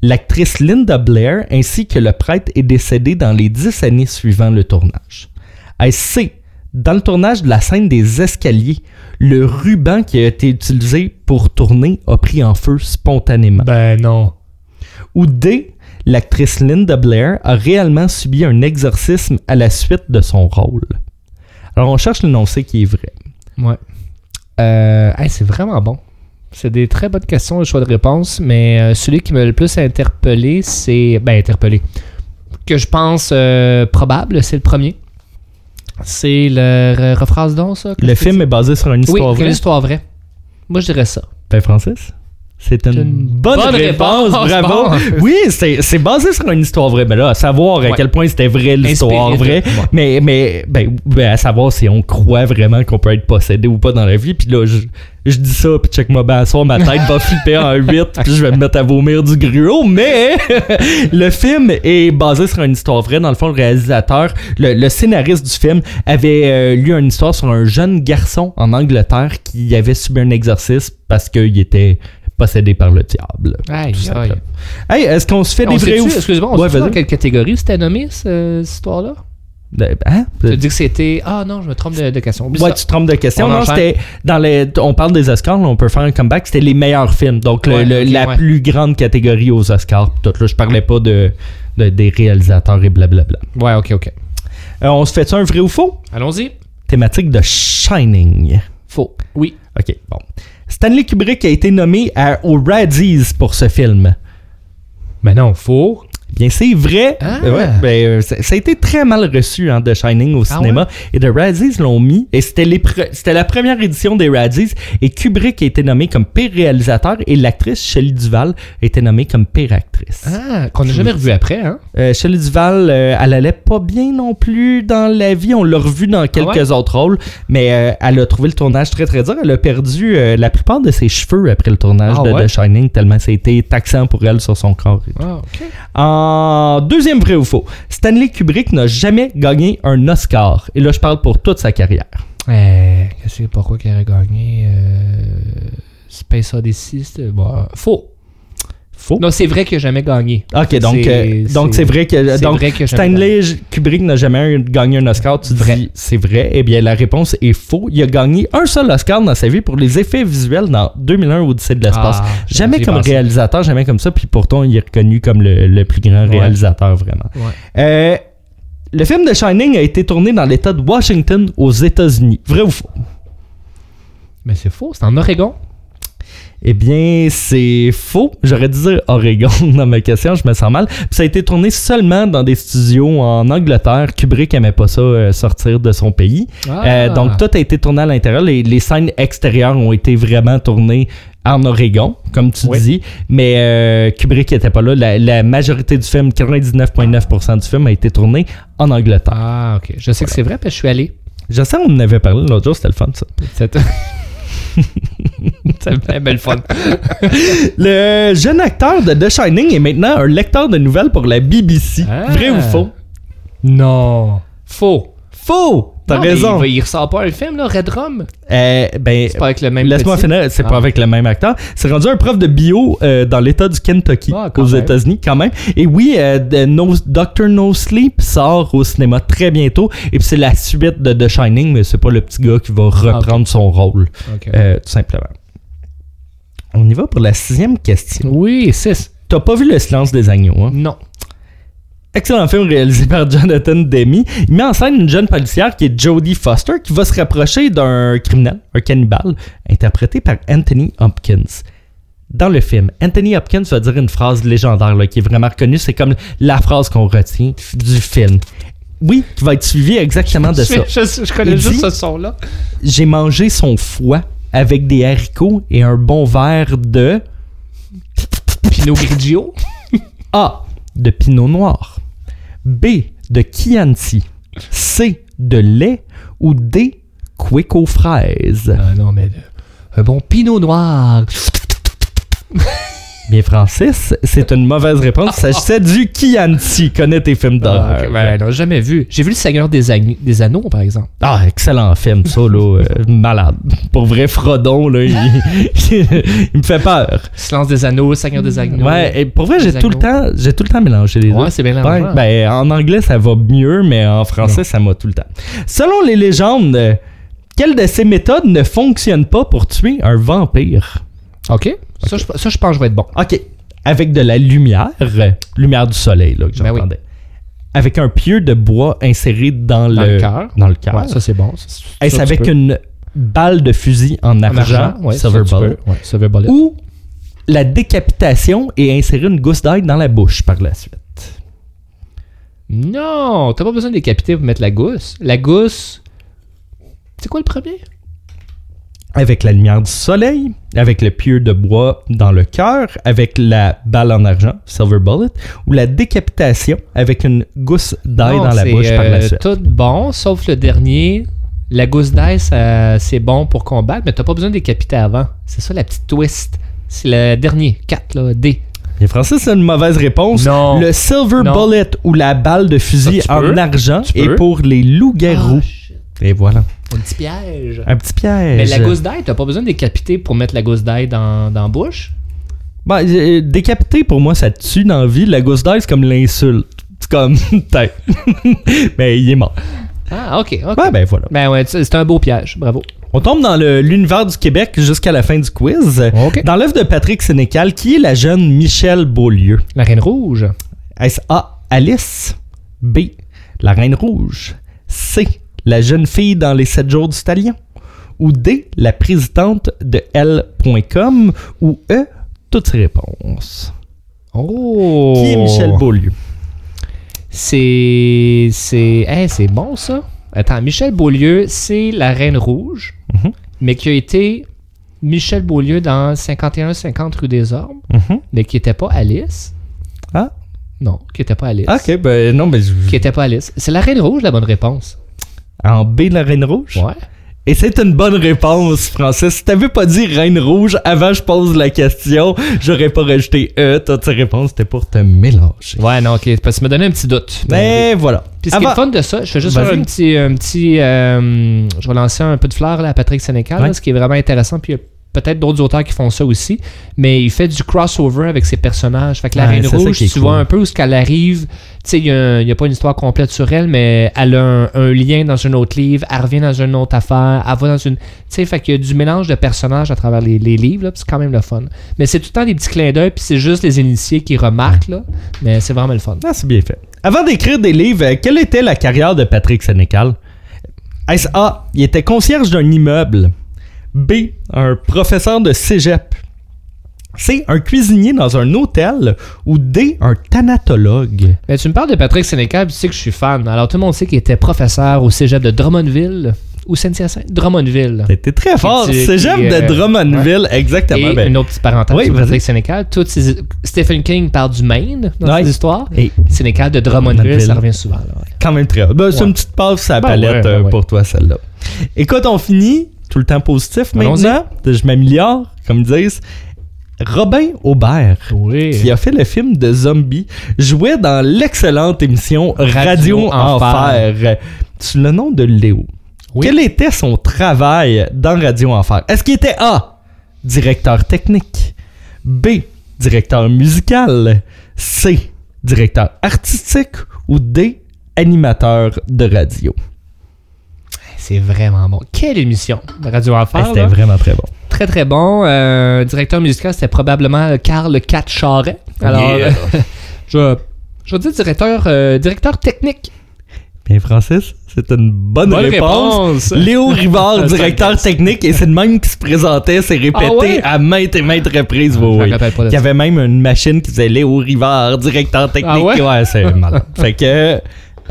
L'actrice Linda Blair ainsi que le prêtre est décédé dans les dix années suivant le tournage? Est-ce C. Dans le tournage de la scène des escaliers, le ruban qui a été utilisé pour tourner a pris en feu spontanément. Ben non. Ou D, l'actrice Linda Blair a réellement subi un exorcisme à la suite de son rôle. Alors on cherche l'énoncé qui est vrai. Ouais. Euh, hey, c'est vraiment bon. C'est des très bonnes questions, le choix de réponse, mais euh, celui qui m'a le plus interpellé, c'est. Ben, interpellé. Que je pense euh, probable, c'est le premier. C'est le. re- Rephrase donc ça. Le film est basé sur une Oui, histoire une vraie. histoire vraie. Moi, je dirais ça. Ben Francis, c'est une, une bonne, bonne réponse, réponse, bravo. bon. Oui, c'est basé sur une histoire vraie. Mais là, à savoir à quel point c'était vrai l'histoire vraie. de-. Mais, mais ben, ben, à savoir si on croit vraiment qu'on peut être possédé ou pas dans la vie. Puis là, je, je dis ça, puis check moi ben à soir, ma tête va flipper en 8, puis je vais me mettre à vomir du gruau. Mais le film est basé sur une histoire vraie. Dans le fond, le réalisateur, le, le scénariste du film avait euh, lu une histoire sur un jeune garçon en Angleterre qui avait subi un exorcisme parce qu'il était possédé par le diable. Aïe, aïe. Hey, est-ce qu'on se fait On des vrais ou faux? Excuse-moi, on Ouais, sait-tu dans quelle catégorie c'était nommé, ce- cette histoire-là? Hein? Tu dit que c'était. Ah non, je me trompe de, de question. Oublie Ouais, ça. tu te trompes de question. On Non, c'était dans les. On parle des Oscars, là, on peut faire un comeback. C'était les meilleurs films. Donc, Ouais, le- la ouais. plus grande catégorie aux Oscars. Tout, là, je parlais pas de, de- des réalisateurs et blablabla. Ouais, ok, ok. Euh, on se fait un vrai ou faux? Allons-y. Thématique de Shining. Faux. Oui. Ok, bon. Stanley Kubrick a été nommé à- aux Razzies pour ce film. Mais non, faux. Bien, c'est vrai. Ah. Ouais, ben, euh, ça, ça a été très mal reçu, hein, The Shining au Ah cinéma. Et The Razzies l'ont mis. Et c'était les pre- c'était la première édition des Razzies. Et Kubrick a été nommé comme pire réalisateur. Et l'actrice Shelley Duval a été nommée comme pire actrice. Ah, qu'on n'a jamais revu après, hein? Euh, Shelley Duval, euh, elle allait pas bien non plus dans la vie. On l'a revu dans quelques Ah ouais? autres rôles. Mais euh, elle a trouvé le tournage très très dur. Elle a perdu euh, la plupart de ses cheveux après le tournage de? The Shining. Tellement ça a été taxant pour elle sur son corps. et tout. Ah. Deuxième vrai ou faux, Stanley Kubrick n'a jamais gagné un Oscar. Et là, je parle pour toute sa carrière. Euh, qu'est-ce que pourquoi qu'il aurait gagné euh, Space Odyssey bon, Faux. Faux. Non, c'est vrai qu'il n'a jamais gagné. Ok, donc C'est- euh, donc c'est vrai que donc vrai Stanley Kubrick n'a jamais gagné un Oscar. Tu Vrai. dis c'est vrai. Eh bien, la réponse est faux. Il a gagné un seul Oscar dans sa vie pour les effets visuels dans 2001 Odyssée de l'espace. Ah, jamais comme pensé. réalisateur, jamais comme ça. Puis pourtant, il est reconnu comme le, le plus grand Ouais. réalisateur vraiment. Ouais. Euh, le film de Shining a été tourné dans l'État de Washington aux États-Unis. Vrai ou faux? Mais c'est faux, c'est en Oregon? Eh bien, c'est faux. J'aurais dû dire Oregon dans ma question, je me sens mal. Puis ça a été tourné seulement dans des studios en Angleterre. Kubrick aimait pas ça euh, sortir de son pays. Ah. Euh, donc tout a été tourné à l'intérieur. Les, les scènes extérieures ont été vraiment tournées en Oregon, comme tu Oui. dis. Mais euh, Kubrick n'était pas là. La, la majorité du film, 99,9% du film, a été tourné en Angleterre. Ah, ok. Je sais que c'est vrai parce que je suis allé. Je sais, on en avait parlé l'autre jour, c'était le fun ça. C'est bien belle fun. Le jeune acteur de The Shining est maintenant un lecteur de nouvelles pour la BBC. Ah. Vrai ou faux? Non. Faux. Faux! T'as mais raison. Il, va- il ressort pas un film, là, Red Rum? Euh, ben, C'est pas avec le même. laisse-moi finir, c'est Ah. pas avec le même acteur. C'est rendu un prof de bio euh, dans l'État du Kentucky, Ah, aux. États-Unis, quand même. Et oui, euh, de no, Dr. No Sleep sort au cinéma très bientôt. Et puis c'est la suite de The Shining, mais c'est pas le petit gars qui va reprendre son rôle, Ok. euh, tout simplement. On y va pour la sixième question. Oui, 6. T'as pas vu Le silence des agneaux, hein? Non. Excellent film réalisé par Jonathan Demme. Il met en scène une jeune policière qui est Jodie Foster qui va se rapprocher d'un criminel, un cannibale, interprété par Anthony Hopkins. Dans le film, Anthony Hopkins va dire une phrase légendaire là, qui est vraiment reconnue. C'est comme la phrase qu'on retient du film. Oui, qui va être suivie exactement de ça. Je, je- je connais juste ce son-là. J'ai mangé son foie avec des haricots et un bon verre de Pinot Grigio? A. De pinot noir. B. De Chianti. C. De lait. Ou D. Quick aux fraises. Ah non, mais de- un bon Pinot Noir. Bien, Francis, c'est une mauvaise réponse. Il s'agissait du Chianti. Connais tes films d'horreur. Ah. Ben, non, jamais vu. J'ai vu Le Seigneur des, Agn- des Anneaux, par exemple. Ah, excellent film, ça, là. euh, malade. Pour vrai, Frodon, là, il, il me fait peur. Silence des Anneaux, Seigneur des Agneaux. Ouais, et pour vrai, j'ai tout le temps, j'ai tout le temps mélangé les deux. Ouais, c'est bien l'argent. ben, en anglais, ça va mieux, mais en français, ça m'a tout le temps. Selon les légendes, euh, quelle de ces méthodes ne fonctionne pas pour tuer un vampire? OK. Ça, je, ça, je pense que je vais être bon. OK. Avec de la lumière, lumière du soleil, là, que Ben oui. j'entendais. Avec un pieu de bois inséré dans, Dans le, cœur. Dans le cœur. Ouais, ça, c'est bon. Est-ce Ça, avec une balle de fusil en En argent, ouais, silver bullet, peux. Ouais, silver bullet. ou la décapitation et insérer une gousse d'ail dans la bouche par la suite? Non, t'as pas besoin de décapiter pour mettre la gousse. La gousse. C'est quoi le premier? Avec la lumière du soleil, avec le pieu de bois dans le cœur, avec la balle en argent, silver bullet, ou la décapitation avec une gousse d'ail dans la bouche par la euh, suite. Tout bon, sauf le dernier. La gousse d'ail, c'est bon pour combattre, mais t'as pas besoin de décapiter avant. C'est ça la petite twist. C'est le dernier, 4, là, D. Et Francis, c'est une mauvaise réponse. Non. Le silver Non. bullet ou la balle de fusil Ça, en peux. argent Tu est peux. pour les loups-garous. Et voilà. Un petit piège. Un petit piège. Mais la gousse d'ail, t'as pas besoin de décapiter pour mettre la gousse d'ail dans, dans la bouche? Ben, euh, décapiter, pour moi, ça tue dans la vie. La gousse d'ail, c'est comme l'insulte. C'est comme... Mais il est mort. Ah, ok, ok. Ouais, ben voilà. Ben ouais, c'est un beau piège, bravo. On tombe dans le- l'univers du Québec jusqu'à la fin du quiz. Dans l'œuvre de Patrick Sénécal, qui est la jeune Michelle Beaulieu? La Reine Rouge. Est-ce A. Alice? B. La Reine Rouge? C. La jeune fille dans les 7 jours du Stallion? Ou D, la présidente de L.com Ou E, toutes réponses. Oh! Qui est Michel Beaulieu? C'est. C'est. Hey, c'est bon ça. Attends, Michel Beaulieu, c'est la Reine Rouge, Mhm. mais qui a été Michel Beaulieu dans 51-50 rue des Ormes, Mhm. mais qui n'était pas Alice. Ah. Non, qui n'était pas Alice. Ok, ben non, mais je- Qui n'était pas Alice. C'est la Reine Rouge, la bonne réponse. En B, la Reine Rouge? Ouais. Et c'est une bonne réponse, Francis. Si t'avais pas dit Reine Rouge avant je pose la question, j'aurais pas rajouté E. Toutes ces réponses, c'était pour te mélanger. Ouais, non, ok. Parce que ça me donnait un petit doute. Mais voilà. Puis ce qui est fun de ça, je fais juste faire un petit. Un petit euh, je vais lancer un peu de fleurs là, à Patrick Sénécal, Ouais. ce qui est vraiment intéressant. Puis il y a peut-être d'autres auteurs qui font ça aussi. Mais il fait du crossover avec ses personnages. Fait que la Ouais, Reine Rouge, tu cool. vois un peu où ce qu'elle arrive. Tu sais, il n'y a, pas une histoire complète sur elle, mais elle a un, un lien dans un autre livre. Elle revient dans une autre affaire. Elle va dans une. Tu sais, fait qu'il y a du mélange de personnages à travers les, les livres. C'est quand même le fun. Mais c'est tout le temps des petits clins d'œil. Puis c'est juste les initiés qui remarquent. Là, mais c'est vraiment le fun. Ah, c'est bien fait. Avant d'écrire des livres, euh, quelle était la carrière de Patrick Sénécal? Est-ce A, il était concierge d'un immeuble. B, un professeur de cégep. C, un cuisinier dans un hôtel. Ou D, un thanatologue. Mais tu me parles de Patrick Sénécal, tu sais que je suis fan. Alors tout le monde sait qu'il était professeur au cégep de Drummondville ou Saint-Hyacinthe? Drummondville. T'étais très fort. Cégep de euh, Drummondville, exactement. Et Ben, une autre petite parenthèse Oui. Patrick Sénécal. Stephen King parle du Maine dans ses histoires. Et Sénécal de Drummondville, Drummondville. ça revient souvent. là, ouais. quand même très haut. Ben, c'est Ouais. une petite passe à la Ben palette euh, pour toi, celle-là. Écoute, on finit. Tout le temps positif maintenant. Je m'améliore, comme ils disent. Robin Aubert. Oui. qui a fait le film de Zombie, jouait dans l'excellente émission Radio, Radio Enfer, Enfer. sous le nom de Léo. Oui. Quel était son travail dans Radio Enfer? Est-ce qu'il était A, directeur technique, B, directeur musical, C, directeur artistique ou D, animateur de radio? C'est vraiment bon. Quelle émission de Radio Enfer. C'était vraiment très bon. Très très bon. Euh, directeur musical, c'était probablement Carl Cat Charret. Alors, Yeah. je, je dire directeur, euh, directeur technique. Bien, Francis, c'est une bonne, Bonne réponse. réponse. Léo Rivard, directeur technique, et c'est le même qui se présentait, c'est répété Ah ouais? à maintes et maintes reprises. Oui, de Il y avait même une machine qui disait Léo Rivard, directeur technique. Ah ouais? c'est malade. fait que,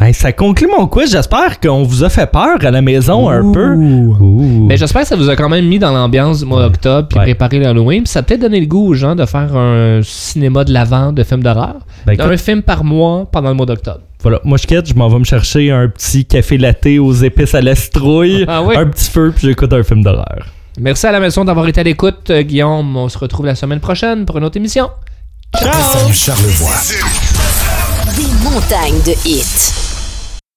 ben, ça conclut mon quiz. J'espère qu'on vous a fait peur à la maison un peu. Ouh. Mais j'espère que ça vous a quand même mis dans l'ambiance du mois d'octobre puis Ouais. préparé l'Halloween. Ça a peut-être donné le goût aux gens de faire un cinéma de l'avant de films d'horreur. Ben, écoute, un film par mois pendant le mois d'octobre. voilà, moi je quitte, je m'en vais me chercher un petit café latte aux épices à la citrouille, Ah oui? un petit feu, puis j'écoute un film d'horreur. Merci à la maison d'avoir été à l'écoute. Euh, Guillaume, on se retrouve la semaine prochaine pour une autre émission. FM Charlevoix. Des montagnes de hits.